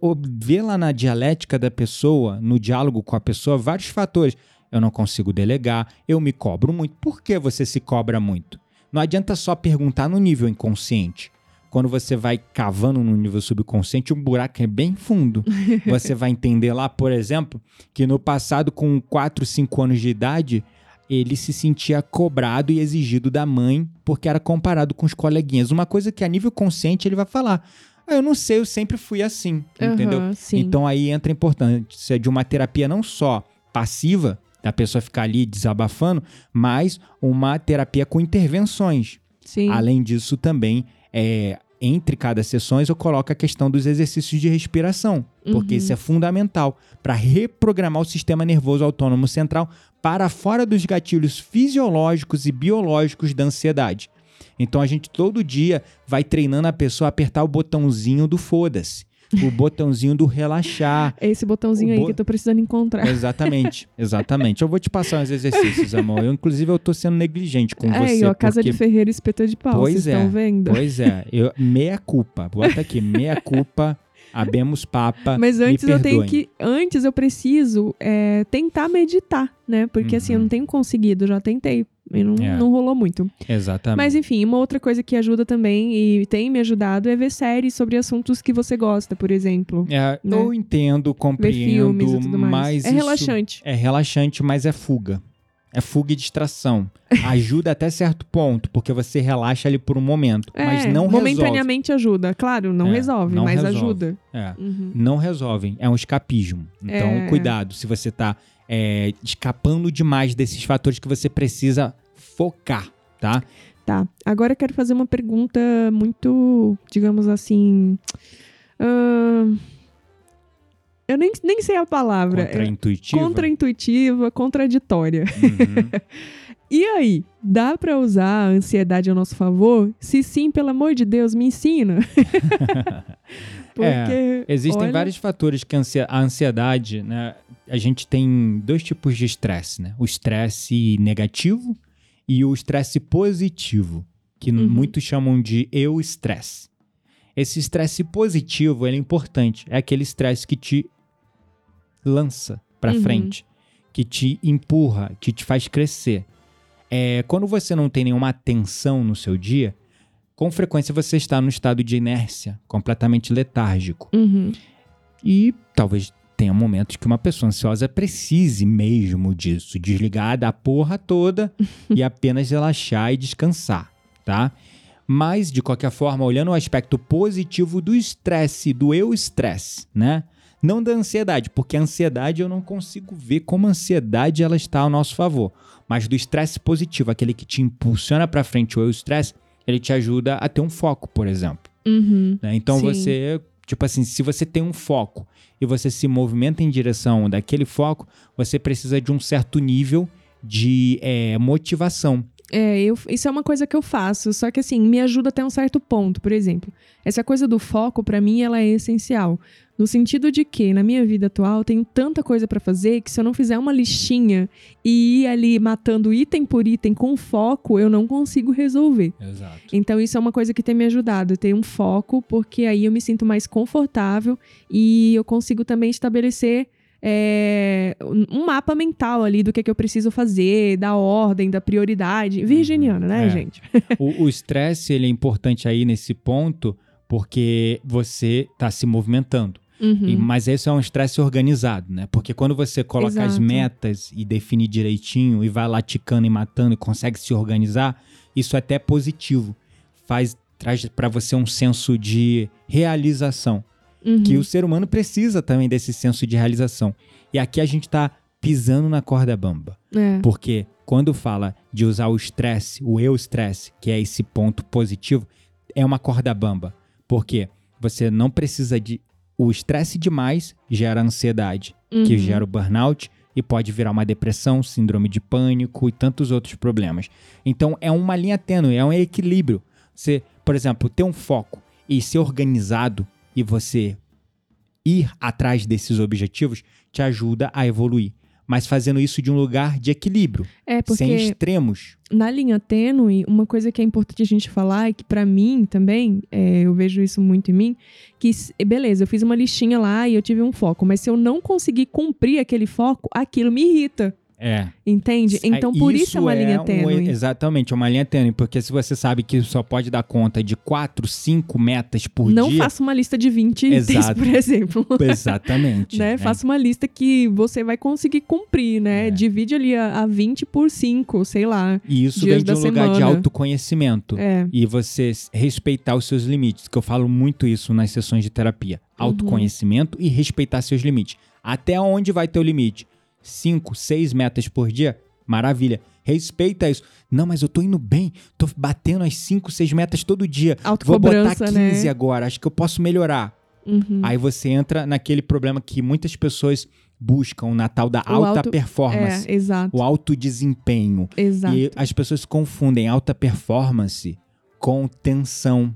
Speaker 2: vê lá na dialética da pessoa, no diálogo com a pessoa, vários fatores. Eu não consigo delegar, eu me cobro muito. Por que você se cobra muito? Não adianta só perguntar no nível inconsciente. Quando você vai cavando no nível subconsciente, um buraco é bem fundo. Você vai entender lá, por exemplo, que no passado, com 4, 5 anos de idade, ele se sentia cobrado e exigido da mãe porque era comparado com os coleguinhas. Uma coisa que a nível consciente ele vai falar. Ah, eu não sei, eu sempre fui assim, entendeu?
Speaker 1: Aham, sim.
Speaker 2: Então aí entra a importância de uma terapia não só passiva, da pessoa ficar ali desabafando, mas uma terapia com intervenções.
Speaker 1: Sim.
Speaker 2: Além disso, também, é, entre cada sessões, eu coloco a questão dos exercícios de respiração, porque
Speaker 1: Uhum.
Speaker 2: isso é fundamental para reprogramar o sistema nervoso autônomo central para fora dos gatilhos fisiológicos e biológicos da ansiedade. Então a gente todo dia vai treinando a pessoa a apertar o botãozinho do foda-se, o botãozinho do relaxar.
Speaker 1: É Esse botãozinho
Speaker 2: O
Speaker 1: aí
Speaker 2: bo-
Speaker 1: que eu tô precisando encontrar.
Speaker 2: Exatamente, exatamente. Eu vou te passar uns exercícios, amor. Eu, inclusive, eu tô sendo negligente com
Speaker 1: Aí,
Speaker 2: você.
Speaker 1: ó, Casa
Speaker 2: porque...
Speaker 1: de Ferreira espeta de pau.
Speaker 2: Pois
Speaker 1: Vocês
Speaker 2: é.
Speaker 1: estão vendo?
Speaker 2: Pois é, eu, meia culpa. Bota aqui, meia culpa, abemos papa.
Speaker 1: Mas antes eu tenho que. Antes eu preciso é, tentar meditar, né? Porque assim, eu
Speaker 2: Uhum.
Speaker 1: não tenho conseguido, já tentei. E não,
Speaker 2: É.
Speaker 1: não rolou muito.
Speaker 2: Exatamente.
Speaker 1: Mas enfim, uma outra coisa que ajuda também e tem me ajudado é ver séries sobre assuntos que você gosta, por exemplo.
Speaker 2: É,
Speaker 1: né?
Speaker 2: Eu entendo, compreendo, mas
Speaker 1: é relaxante.
Speaker 2: é relaxante, mas é fuga. É fuga e distração. Ajuda até certo ponto, porque você relaxa ali por um momento,
Speaker 1: É,
Speaker 2: mas não resolve.
Speaker 1: momentaneamente ajuda. Claro, não
Speaker 2: É,
Speaker 1: resolve,
Speaker 2: não
Speaker 1: mas
Speaker 2: resolve.
Speaker 1: ajuda.
Speaker 2: É.
Speaker 1: Uhum.
Speaker 2: não resolvem. É um escapismo. Então,
Speaker 1: É.
Speaker 2: cuidado se você tá é, escapando demais desses fatores que você precisa focar, tá?
Speaker 1: Tá. Agora eu quero fazer uma pergunta muito, digamos assim. ahn, eu nem, nem sei a palavra. É
Speaker 2: Contraintuitivo.
Speaker 1: Contraintuitiva, contraditória.
Speaker 2: Uhum.
Speaker 1: E aí, dá pra usar a ansiedade a nosso favor? Se sim, pelo amor de Deus, me ensina. Porque.
Speaker 2: Existem
Speaker 1: olha,
Speaker 2: vários fatores que a ansiedade, né? A gente tem dois tipos de estresse, né? O estresse negativo e o estresse positivo. que
Speaker 1: Uhum.
Speaker 2: muitos chamam de eu estresse. Esse estresse positivo é importante. É aquele estresse que te lança para
Speaker 1: Uhum.
Speaker 2: frente, que te empurra, que te faz crescer. É, quando você não tem nenhuma atenção no seu dia, com frequência você está no estado de inércia, completamente letárgico.
Speaker 1: Uhum.
Speaker 2: E talvez tenha momentos que uma pessoa ansiosa precise mesmo disso, desligar da porra toda e apenas relaxar e descansar, tá? Mas, de qualquer forma, olhando o aspecto positivo do estresse, do eu estresse, né? Não da ansiedade, porque a ansiedade eu não consigo ver como a ansiedade ela está ao nosso favor. Mas do estresse positivo, aquele que te impulsiona para frente, o eu estresse, ele te ajuda a ter um foco, por exemplo.
Speaker 1: Uhum.
Speaker 2: né? Então
Speaker 1: Sim.
Speaker 2: você, tipo assim, se você tem um foco e você se movimenta em direção daquele foco, você precisa de um certo nível de eh, motivação.
Speaker 1: É, eu, isso é uma coisa que eu faço, só que assim, me ajuda até um certo ponto. Por exemplo, essa coisa do foco, pra mim, ela é essencial. No sentido de que, na minha vida atual, eu tenho tanta coisa pra fazer que se eu não fizer uma listinha e ir ali matando item por item com foco, eu não consigo resolver.
Speaker 2: Exato.
Speaker 1: Então, isso é uma coisa que tem me ajudado, ter um foco, porque aí eu me sinto mais confortável e eu consigo também estabelecer é, um mapa mental ali do que, é que eu preciso fazer, da ordem, da prioridade. Virginiana, né,
Speaker 2: É.
Speaker 1: gente?
Speaker 2: O estresse, ele é importante aí nesse ponto, porque você está se movimentando.
Speaker 1: Uhum.
Speaker 2: E- mas esse é um estresse organizado, né? Porque quando você coloca as
Speaker 1: Exato.
Speaker 2: metas e define direitinho e vai lá ticando e matando e consegue se organizar, isso é até positivo. Faz traz para você um senso de realização,
Speaker 1: Uhum.
Speaker 2: que o ser humano precisa também desse senso de realização. E aqui a gente tá pisando na corda bamba.
Speaker 1: É.
Speaker 2: Porque quando fala de usar o estresse, o eu estresse, que é esse ponto positivo, é uma corda bamba. Porque você não precisa de. O estresse demais gera ansiedade, que
Speaker 1: Uhum.
Speaker 2: gera o burnout e pode virar uma depressão, síndrome de pânico e tantos outros problemas. Então é uma linha tênue, é um equilíbrio. Você, por exemplo, ter um foco e ser organizado e você ir atrás desses objetivos te ajuda a evoluir. Mas fazendo isso de um lugar de equilíbrio,
Speaker 1: É,
Speaker 2: sem extremos.
Speaker 1: na linha tênue, uma coisa que é importante a gente falar e que pra mim também, é, eu vejo isso muito em mim, que beleza, eu fiz uma listinha lá e eu tive um foco, mas se eu não conseguir cumprir aquele foco, aquilo me irrita,
Speaker 2: É.
Speaker 1: entende? Então por isso, é uma linha
Speaker 2: um-
Speaker 1: tênue.
Speaker 2: exatamente, é uma linha tênue, porque se você sabe que só pode dar conta de quatro, cinco metas por
Speaker 1: não
Speaker 2: dia.
Speaker 1: faça uma lista de 20 itens, por exemplo.
Speaker 2: Exatamente.
Speaker 1: né?
Speaker 2: né?
Speaker 1: Faça uma lista que você vai conseguir cumprir, né?
Speaker 2: É.
Speaker 1: Divide ali a, a 20 por 5, sei lá.
Speaker 2: E isso vem de um lugar de
Speaker 1: semana.
Speaker 2: autoconhecimento.
Speaker 1: É.
Speaker 2: E você respeitar os seus limites, que eu falo muito isso nas sessões de terapia.
Speaker 1: Uhum.
Speaker 2: Autoconhecimento e respeitar seus limites. Até onde vai teu limite? Cinco, seis metas por dia? Maravilha. Respeita isso. Não, mas eu tô indo bem. Tô batendo as cinco, seis metas todo dia. Vou botar
Speaker 1: Autocobrança,
Speaker 2: 15
Speaker 1: né?
Speaker 2: agora. Acho que eu posso melhorar.
Speaker 1: Uhum.
Speaker 2: Aí você entra naquele problema que muitas pessoas buscam na tal da
Speaker 1: O
Speaker 2: alta performance.
Speaker 1: É, exato.
Speaker 2: O alto desempenho.
Speaker 1: Exato.
Speaker 2: E as pessoas confundem alta performance com tensão.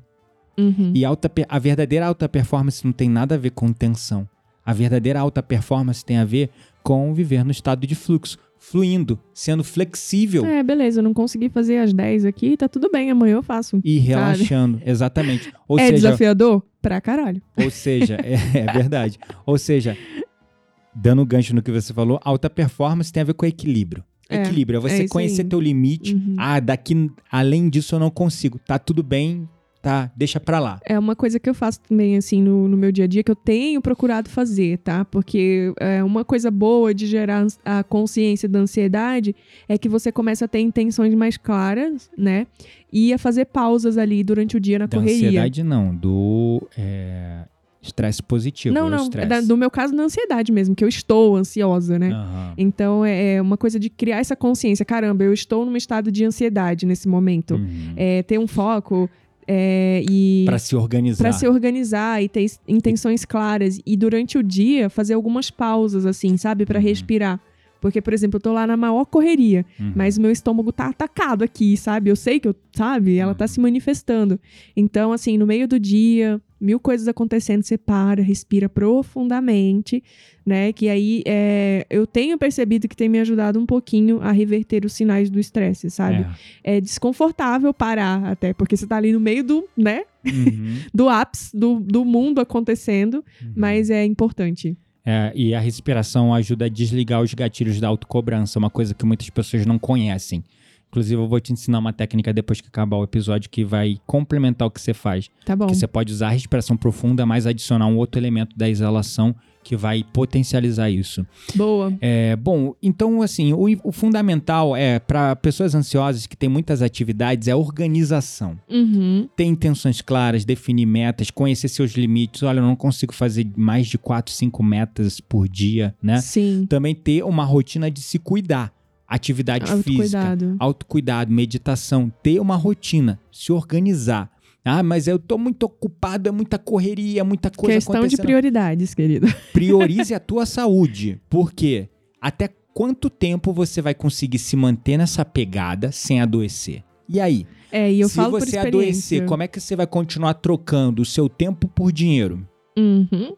Speaker 1: Uhum.
Speaker 2: E alta, a verdadeira alta performance não tem nada a ver com tensão. A verdadeira alta performance tem a ver com viver no estado de fluxo, fluindo, sendo flexível
Speaker 1: É, beleza, eu não consegui fazer as 10 aqui, tá tudo bem, amanhã eu faço.
Speaker 2: e relaxando. Exatamente. Ou
Speaker 1: é
Speaker 2: seja,
Speaker 1: desafiador? Pra caralho.
Speaker 2: ou seja, é, é verdade. Ou seja, dando gancho no que você falou, alta performance tem a ver com equilíbrio.
Speaker 1: É,
Speaker 2: equilíbrio é
Speaker 1: é
Speaker 2: você
Speaker 1: isso
Speaker 2: conhecer
Speaker 1: aí.
Speaker 2: teu limite.
Speaker 1: Uhum.
Speaker 2: Ah, daqui além disso eu não consigo. Tá tudo bem, tá, deixa pra lá.
Speaker 1: É uma coisa que eu faço também, assim, no, no meu dia a dia, que eu tenho procurado fazer, tá? Porque é uma coisa boa de gerar a consciência da ansiedade é que você começa a ter intenções mais claras, né? E a fazer pausas ali durante o dia na
Speaker 2: Da
Speaker 1: correria.
Speaker 2: ansiedade não, do é, estresse positivo.
Speaker 1: Não, não. da- no meu caso, na ansiedade mesmo, que eu estou ansiosa, né?
Speaker 2: Aham.
Speaker 1: Então é é uma coisa de criar essa consciência. Caramba, eu estou num estado de ansiedade nesse momento.
Speaker 2: Uhum.
Speaker 1: É, ter um foco é, e.
Speaker 2: Pra se organizar.
Speaker 1: Pra se organizar e ter intenções claras. E durante o dia fazer algumas pausas, assim, sabe? Pra
Speaker 2: Uhum.
Speaker 1: respirar. Porque, por exemplo, eu tô lá na maior correria,
Speaker 2: Uhum.
Speaker 1: mas o meu estômago tá atacado aqui, sabe? Eu sei que eu, sabe? Ela tá
Speaker 2: Uhum.
Speaker 1: se manifestando. Então, assim, no meio do dia, mil coisas acontecendo, você para, respira profundamente, né? Que aí é, eu tenho percebido que tem me ajudado um pouquinho a reverter os sinais do estresse, sabe? É. é. desconfortável parar até, porque você tá ali no meio do, né? Uhum. do ápice do, do mundo acontecendo, uhum. mas é importante.
Speaker 2: É, e a respiração ajuda a desligar os gatilhos da autocobrança, uma coisa que muitas pessoas não conhecem. Inclusive, eu vou te ensinar uma técnica depois que acabar o episódio que vai complementar o que você faz.
Speaker 1: Tá bom.
Speaker 2: Que você pode usar a respiração profunda, mas adicionar um outro elemento da exalação que vai potencializar isso.
Speaker 1: Boa.
Speaker 2: É, bom, então, assim, o, o fundamental é para pessoas ansiosas que têm muitas atividades é organização.
Speaker 1: Uhum.
Speaker 2: Ter intenções claras, definir metas, conhecer seus limites. Olha, eu não consigo fazer mais de 4, 5 metas por dia, né?
Speaker 1: Sim.
Speaker 2: Também ter uma rotina de se cuidar atividade autocuidado. física, autocuidado, meditação, ter uma rotina, se organizar. Ah, mas eu tô muito ocupado, é muita correria, é muita coisa
Speaker 1: Questão de prioridades, querido.
Speaker 2: Priorize a tua saúde. Por quê? Até quanto tempo você vai conseguir se manter nessa pegada sem adoecer? E aí?
Speaker 1: É, e eu
Speaker 2: se
Speaker 1: falo
Speaker 2: você adoecer, como é que você vai continuar trocando o seu tempo por dinheiro?
Speaker 1: Uhum.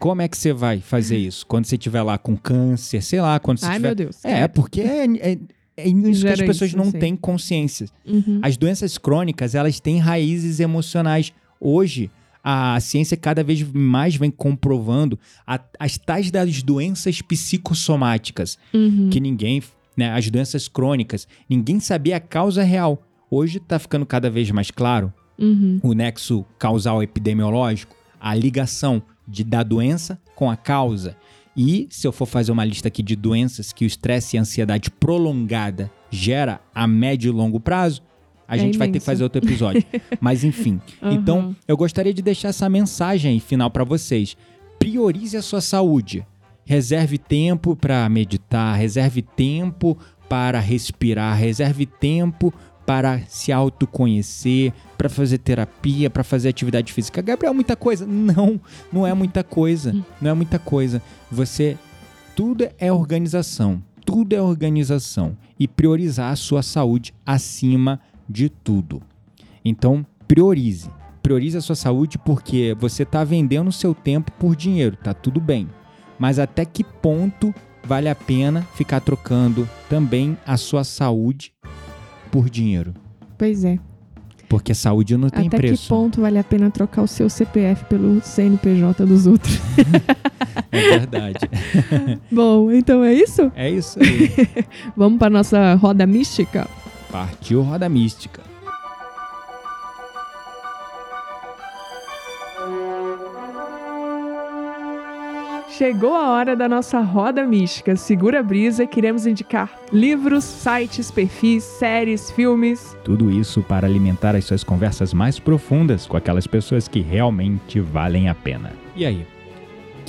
Speaker 2: Como é que você vai fazer isso? Quando você estiver lá com câncer, sei lá, quando você
Speaker 1: Ai,
Speaker 2: tiver...
Speaker 1: meu Deus.
Speaker 2: É, porque é, é, é isso que as pessoas não têm consciência.
Speaker 1: Uhum.
Speaker 2: As doenças crônicas, elas têm raízes emocionais. Hoje, a ciência cada vez mais vem comprovando a, as tais das doenças psicossomáticas,
Speaker 1: uhum.
Speaker 2: que ninguém, né, as doenças crônicas, ninguém sabia a causa real. Hoje está ficando cada vez mais claro
Speaker 1: uhum.
Speaker 2: o nexo causal epidemiológico, a ligação de, da doença com a causa. E se eu for fazer uma lista aqui de doenças que o estresse e a ansiedade prolongada gera a médio e longo prazo, a é gente imenso. vai ter que fazer outro episódio. Mas enfim, uhum. então eu gostaria de deixar essa mensagem final para vocês. Priorize a sua saúde. Reserve tempo para meditar, reserve tempo para respirar, reserve tempo para se autoconhecer, para fazer terapia, para fazer atividade física. Gabriel, muita coisa? Não, não é muita coisa. Não é muita coisa. Você tudo é organização. Tudo é organização e priorizar a sua saúde acima de tudo. Então, priorize. Priorize a sua saúde porque você está vendendo seu tempo por dinheiro, tá tudo bem. Mas até que ponto vale a pena ficar trocando também a sua saúde por dinheiro.
Speaker 1: Pois é.
Speaker 2: Porque saúde não tem
Speaker 1: Até
Speaker 2: preço.
Speaker 1: Até que ponto vale a pena trocar o seu CPF pelo CNPJ dos outros?
Speaker 2: é verdade.
Speaker 1: Bom, então é isso?
Speaker 2: É isso aí.
Speaker 1: Vamos para nossa roda mística?
Speaker 2: Partiu roda mística.
Speaker 1: Chegou a hora da nossa roda mística. Segura a brisa, queremos indicar livros, sites, perfis, séries, filmes.
Speaker 2: Tudo isso para alimentar as suas conversas mais profundas com aquelas pessoas que realmente valem a pena. E aí?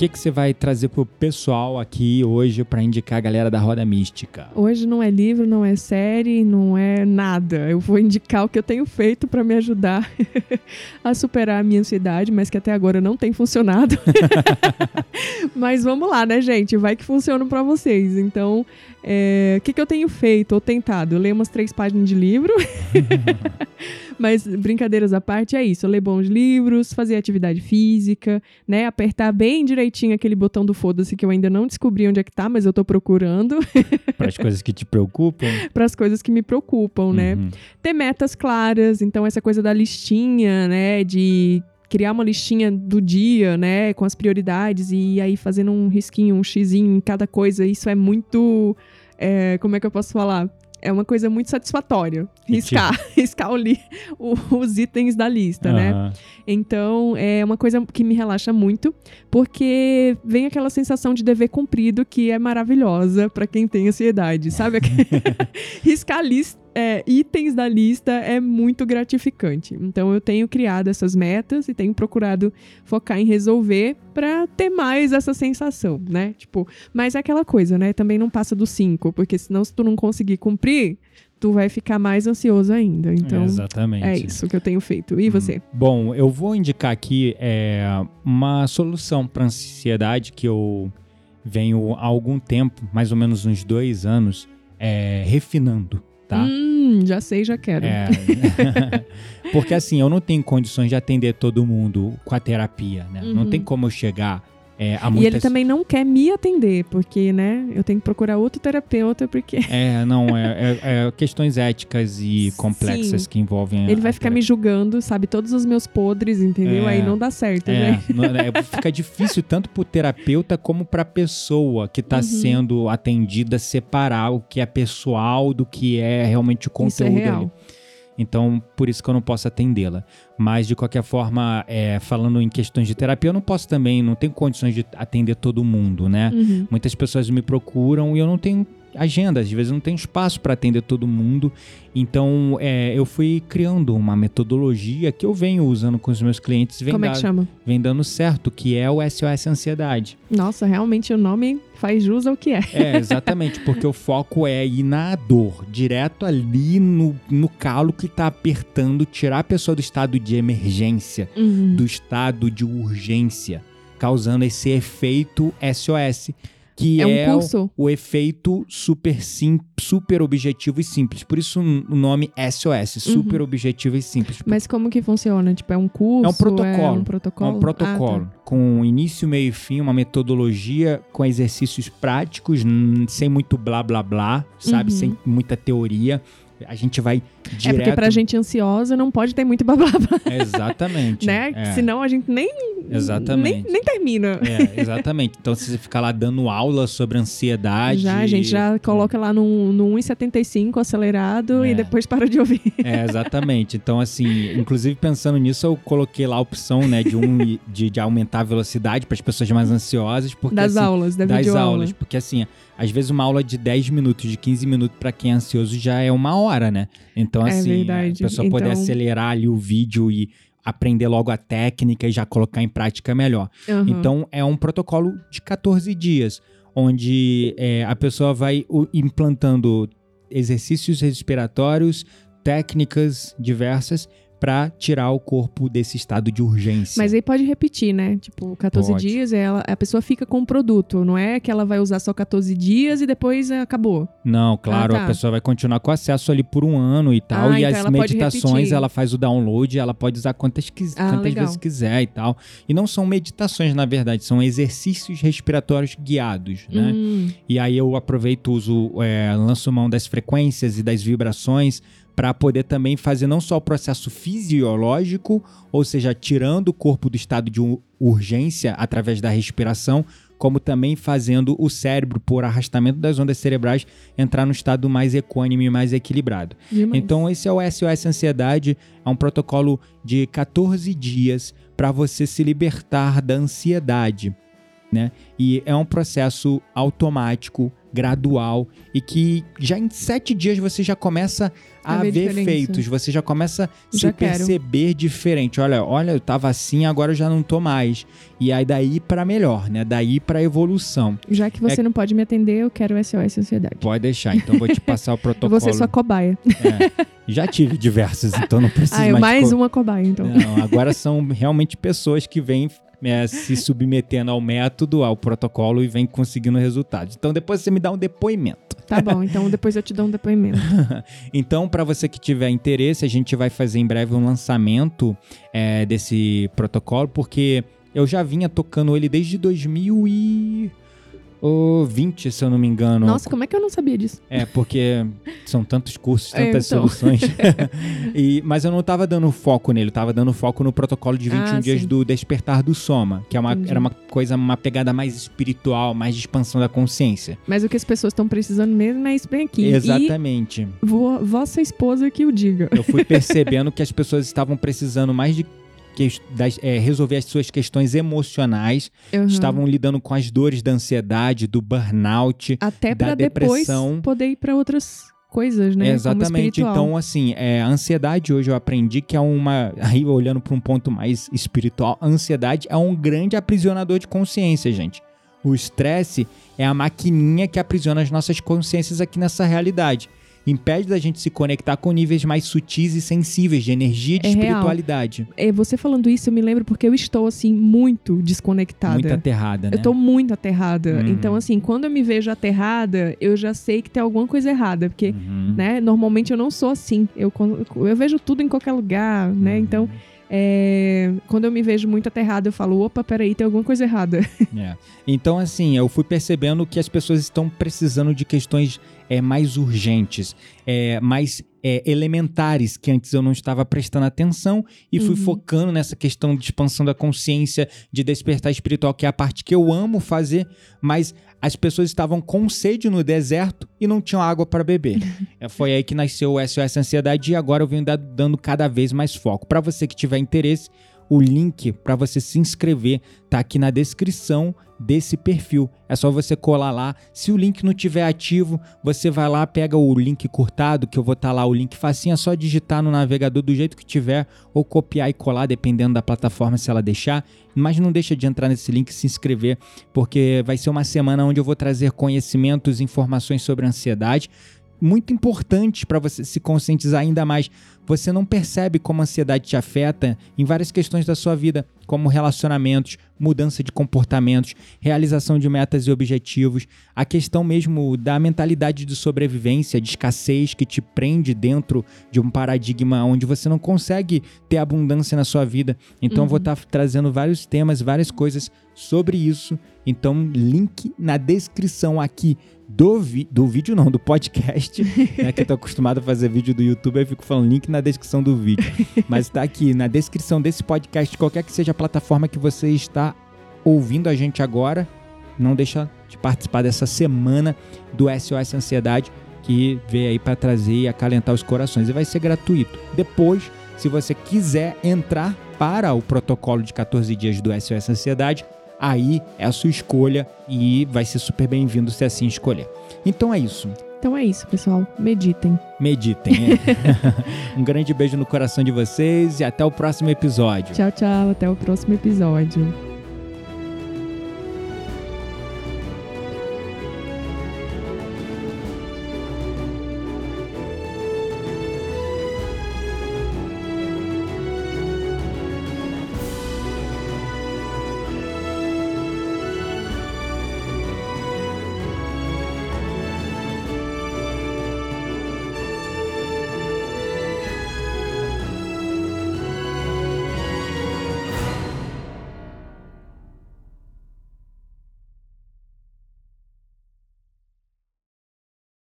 Speaker 2: O que, que você vai trazer pro pessoal aqui hoje para indicar a galera da Roda Mística?
Speaker 1: Hoje não é livro, não é série, não é nada. Eu vou indicar o que eu tenho feito para me ajudar a superar a minha ansiedade, mas que até agora não tem funcionado. mas vamos lá, né, gente? Vai que funciona para vocês. Então, é, o que, que eu tenho feito ou tentado? Eu leio umas três páginas de livro. Mas brincadeiras à parte, é isso. ler bons livros, fazer atividade física, né? Apertar bem direitinho aquele botão do foda-se que eu ainda não descobri onde é que tá, mas eu tô procurando.
Speaker 2: Para as coisas que te preocupam?
Speaker 1: Para as coisas que me preocupam, né? Uhum. Ter metas claras, então essa coisa da listinha, né? De criar uma listinha do dia, né, com as prioridades e aí fazendo um risquinho, um xizinho em cada coisa, isso é muito, é, como é que eu posso falar? É uma coisa muito satisfatória. Riscar, riscar o li, o, os itens da lista, uhum. né? Então, é uma coisa que me relaxa muito, porque vem aquela sensação de dever cumprido que é maravilhosa para quem tem ansiedade, sabe? riscar lista é, itens da lista é muito gratificante. Então eu tenho criado essas metas e tenho procurado focar em resolver para ter mais essa sensação, né? Tipo, mas é aquela coisa, né? Também não passa do 5, porque senão se tu não conseguir cumprir, tu vai ficar mais ansioso ainda. Então,
Speaker 2: exatamente.
Speaker 1: É isso que eu tenho feito. E você? Hum,
Speaker 2: bom, eu vou indicar aqui é, uma solução para ansiedade que eu venho há algum tempo, mais ou menos uns dois anos, é, refinando tá?
Speaker 1: Hum, já sei, já quero.
Speaker 2: É. Porque assim, eu não tenho condições de atender todo mundo com a terapia, né? Não
Speaker 1: Uhum.
Speaker 2: tem como eu chegar é,
Speaker 1: E ele também não quer me atender, porque, né, eu tenho que procurar outro terapeuta, porque
Speaker 2: É, não, é, é- é questões éticas e complexas
Speaker 1: Sim.
Speaker 2: que envolvem.
Speaker 1: ele vai ficar me julgando, sabe, todos os meus podres, entendeu?
Speaker 2: É.
Speaker 1: Aí não dá certo,
Speaker 2: É,
Speaker 1: né?
Speaker 2: não- é, fica difícil tanto pro terapeuta como pra pessoa que tá
Speaker 1: Uhum.
Speaker 2: sendo atendida separar o que é pessoal do que é realmente o
Speaker 1: Isso é
Speaker 2: conteúdo
Speaker 1: real.
Speaker 2: ali. Então, por isso que eu não posso atendê-la. Mas, de qualquer forma, é, falando em questões de terapia, eu não posso também, não tenho condições de atender todo mundo, né?
Speaker 1: Uhum.
Speaker 2: Muitas pessoas me procuram e eu não tenho agenda, às vezes não tenho espaço para atender todo mundo. Então, é, eu fui criando uma metodologia que eu venho usando com os meus clientes e vem,
Speaker 1: Como é que chama?
Speaker 2: vem dando certo, que é o SOS Ansiedade.
Speaker 1: Nossa, realmente o nome faz jus ao que é.
Speaker 2: É, exatamente, porque o foco é ir na dor, direto ali no, no calo que tá apertando, tirar a pessoa do estado de emergência,
Speaker 1: Uhum.
Speaker 2: do estado de urgência, causando esse efeito SOS, que
Speaker 1: É
Speaker 2: é,
Speaker 1: um
Speaker 2: o-
Speaker 1: curso?
Speaker 2: o efeito super sim, super objetivo e simples. Por isso o nome SOS, super objetivo e simples.
Speaker 1: Mas como que funciona? Tipo, é um curso?
Speaker 2: É um protocolo.
Speaker 1: É um
Speaker 2: É
Speaker 1: protocolo?
Speaker 2: um protocolo
Speaker 1: Ah,
Speaker 2: com início, meio e fim, uma metodologia com exercícios práticos, sem muito blá blá blá, sabe?
Speaker 1: Uhum.
Speaker 2: Sem muita teoria. A gente vai
Speaker 1: tá. É
Speaker 2: direto.
Speaker 1: porque pra gente ansiosa não pode ter muito blá,
Speaker 2: Exatamente.
Speaker 1: né?
Speaker 2: é.
Speaker 1: Senão a gente nem,
Speaker 2: Exatamente.
Speaker 1: nem, nem termina.
Speaker 2: É, exatamente. Então, se você ficar lá dando aula sobre ansiedade.
Speaker 1: Já, a gente já coloca lá no, no 1,75 acelerado
Speaker 2: É.
Speaker 1: e depois para de ouvir.
Speaker 2: É, exatamente. Então, assim, inclusive pensando nisso, eu coloquei lá a opção, né, de, um, de, de aumentar a velocidade para as pessoas mais ansiosas. Porque,
Speaker 1: das
Speaker 2: assim,
Speaker 1: aulas, da
Speaker 2: das aulas. Porque assim, às vezes uma aula de 10 minutos, de 15 minutos pra quem é ansioso já é uma hora, né? Então,
Speaker 1: É
Speaker 2: assim,
Speaker 1: verdade.
Speaker 2: a pessoa poder
Speaker 1: Então-
Speaker 2: acelerar ali o vídeo e aprender logo a técnica e já colocar em prática melhor.
Speaker 1: Aham.
Speaker 2: Então, é um protocolo de 14 dias, onde é, a pessoa vai implantando exercícios respiratórios, técnicas diversas para tirar o corpo desse estado de urgência.
Speaker 1: Mas aí pode repetir, né? Tipo, 14
Speaker 2: Pode.
Speaker 1: dias, ela, a pessoa fica com o produto. Não é que ela vai usar só 14 dias e depois é, acabou.
Speaker 2: Não, claro,
Speaker 1: Ah, tá.
Speaker 2: a pessoa vai continuar com acesso ali por um ano e tal.
Speaker 1: Ah,
Speaker 2: e
Speaker 1: então
Speaker 2: as meditações, ela faz o download, ela pode usar quantas, quis-
Speaker 1: Ah,
Speaker 2: quantas
Speaker 1: legal.
Speaker 2: vezes quiser e tal. E não são meditações, na verdade, são exercícios respiratórios guiados, né?
Speaker 1: Hum,
Speaker 2: E aí eu aproveito, uso, é, lanço mão das frequências e das vibrações para poder também fazer não só o processo fisiológico, ou seja, tirando o corpo do estado de urgência através da respiração, como também fazendo o cérebro, por arrastamento das ondas cerebrais, entrar no estado mais equânime e mais equilibrado.
Speaker 1: demais.
Speaker 2: Então, esse é o SOS Ansiedade, é um protocolo de 14 dias para você se libertar da ansiedade, né? E é um processo automático, gradual e que já em sete dias você já começa a,
Speaker 1: A ver
Speaker 2: ver efeitos, você já começa a
Speaker 1: Já
Speaker 2: se
Speaker 1: quero.
Speaker 2: perceber diferente. Olha, olha, eu tava assim, agora eu já não tô mais. E aí daí para melhor, né? Daí para evolução.
Speaker 1: Já que você
Speaker 2: é-
Speaker 1: não pode me atender, eu quero SOS Ansiedade.
Speaker 2: Pode deixar, então vou te passar o protocolo.
Speaker 1: vou ser sua cobaia.
Speaker 2: É. Já tive diversos, então não preciso
Speaker 1: Ah, eu
Speaker 2: mais.
Speaker 1: mais
Speaker 2: co-
Speaker 1: uma cobaia, então.
Speaker 2: Não, agora são realmente pessoas que vêm é, se submetendo ao método, ao protocolo e vêm conseguindo resultados. Então depois você me dá um depoimento.
Speaker 1: Tá bom, então depois eu te dou um depoimento.
Speaker 2: Então, para você que tiver interesse, a gente vai fazer em breve um lançamento é, desse protocolo, porque eu já vinha tocando ele desde 2020, se eu não me engano.
Speaker 1: Nossa, como é que eu não sabia disso?
Speaker 2: É, porque são tantos cursos,
Speaker 1: É,
Speaker 2: tantas
Speaker 1: então.
Speaker 2: soluções. E- mas eu não tava dando foco nele, eu tava dando foco no protocolo de 21
Speaker 1: Ah,
Speaker 2: dias
Speaker 1: sim.
Speaker 2: do Despertar do Soma, que é uma,
Speaker 1: Entendi.
Speaker 2: era uma coisa, uma pegada mais espiritual, mais de expansão da consciência.
Speaker 1: Mas o que as pessoas estão precisando mesmo é isso bem aqui.
Speaker 2: Exatamente.
Speaker 1: E vo- vossa esposa que o diga.
Speaker 2: Eu fui percebendo que as pessoas estavam precisando mais de que- das- é, resolver as suas questões emocionais,
Speaker 1: Uhum.
Speaker 2: estavam lidando com as dores da ansiedade, do burnout,
Speaker 1: Até
Speaker 2: da
Speaker 1: pra depois
Speaker 2: depressão.
Speaker 1: poder ir pra outras coisas, né?
Speaker 2: Exatamente. Então, assim, é, a ansiedade hoje eu aprendi que é uma. Aí, olhando para um ponto mais espiritual, a ansiedade é um grande aprisionador de consciência, gente. O estresse é a maquininha que aprisiona as nossas consciências aqui nessa realidade. Impede da gente se conectar com níveis mais sutis e sensíveis de energia e de
Speaker 1: É real.
Speaker 2: espiritualidade.
Speaker 1: É, você falando isso, eu me lembro porque eu estou, assim, muito desconectada.
Speaker 2: Muito aterrada, né?
Speaker 1: Eu tô muito aterrada.
Speaker 2: Uhum.
Speaker 1: Então, assim, quando eu me vejo aterrada, eu já sei que tem alguma coisa errada. Porque,
Speaker 2: Uhum.
Speaker 1: né, normalmente eu não sou assim. Eu, eu vejo tudo em qualquer lugar, né?
Speaker 2: Uhum.
Speaker 1: Então, é, quando eu me vejo muito aterrada, eu falo, opa, peraí, tem alguma coisa errada.
Speaker 2: É. Então, assim, eu fui percebendo que as pessoas estão precisando de questões é, mais urgentes, é, mais é, elementares, que antes eu não estava prestando atenção e fui
Speaker 1: Uhum.
Speaker 2: focando nessa questão de expansão da consciência, de despertar espiritual, que é a parte que eu amo fazer, mas as pessoas estavam com sede no deserto e não tinham água para beber. É, Foi aí que nasceu o SOS Ansiedade e agora eu venho da- dando cada vez mais foco. Para você que tiver interesse, o link para você se inscrever tá aqui na descrição desse perfil. É só você colar lá. Se o link não tiver ativo, você vai lá, pega o link curtado, que eu vou estar lá o link facinho, é só digitar no navegador do jeito que tiver ou copiar e colar dependendo da plataforma se ela deixar. Mas não deixa de entrar nesse link e se inscrever, porque vai ser uma semana onde eu vou trazer conhecimentos, informações sobre ansiedade muito importante para você se conscientizar ainda mais. Você não percebe como a ansiedade te afeta em várias questões da sua vida, como relacionamentos, mudança de comportamentos, realização de metas e objetivos, a questão mesmo da mentalidade de sobrevivência, de escassez que te prende dentro de um paradigma onde você não consegue ter abundância na sua vida. Então eu vou estar trazendo vários temas, várias coisas sobre isso. Então, link na descrição aqui do, vi do vídeo, não, do podcast. né, que eu tô acostumado a fazer vídeo do YouTube, eu fico falando link na descrição do vídeo. Mas tá aqui na descrição desse podcast, qualquer que seja a plataforma que você está ouvindo a gente agora, não deixa de participar dessa semana do SOS Ansiedade que veio aí para trazer e acalentar os corações e vai ser gratuito. Depois, se você quiser entrar para o protocolo de 14 dias do SOS Ansiedade, aí é a sua escolha e vai ser super bem-vindo se assim escolher. Então é isso.
Speaker 1: Então é isso, pessoal. Meditem.
Speaker 2: Meditem. é. um grande beijo no coração de vocês e até o próximo episódio.
Speaker 1: Tchau, tchau. Até o próximo episódio.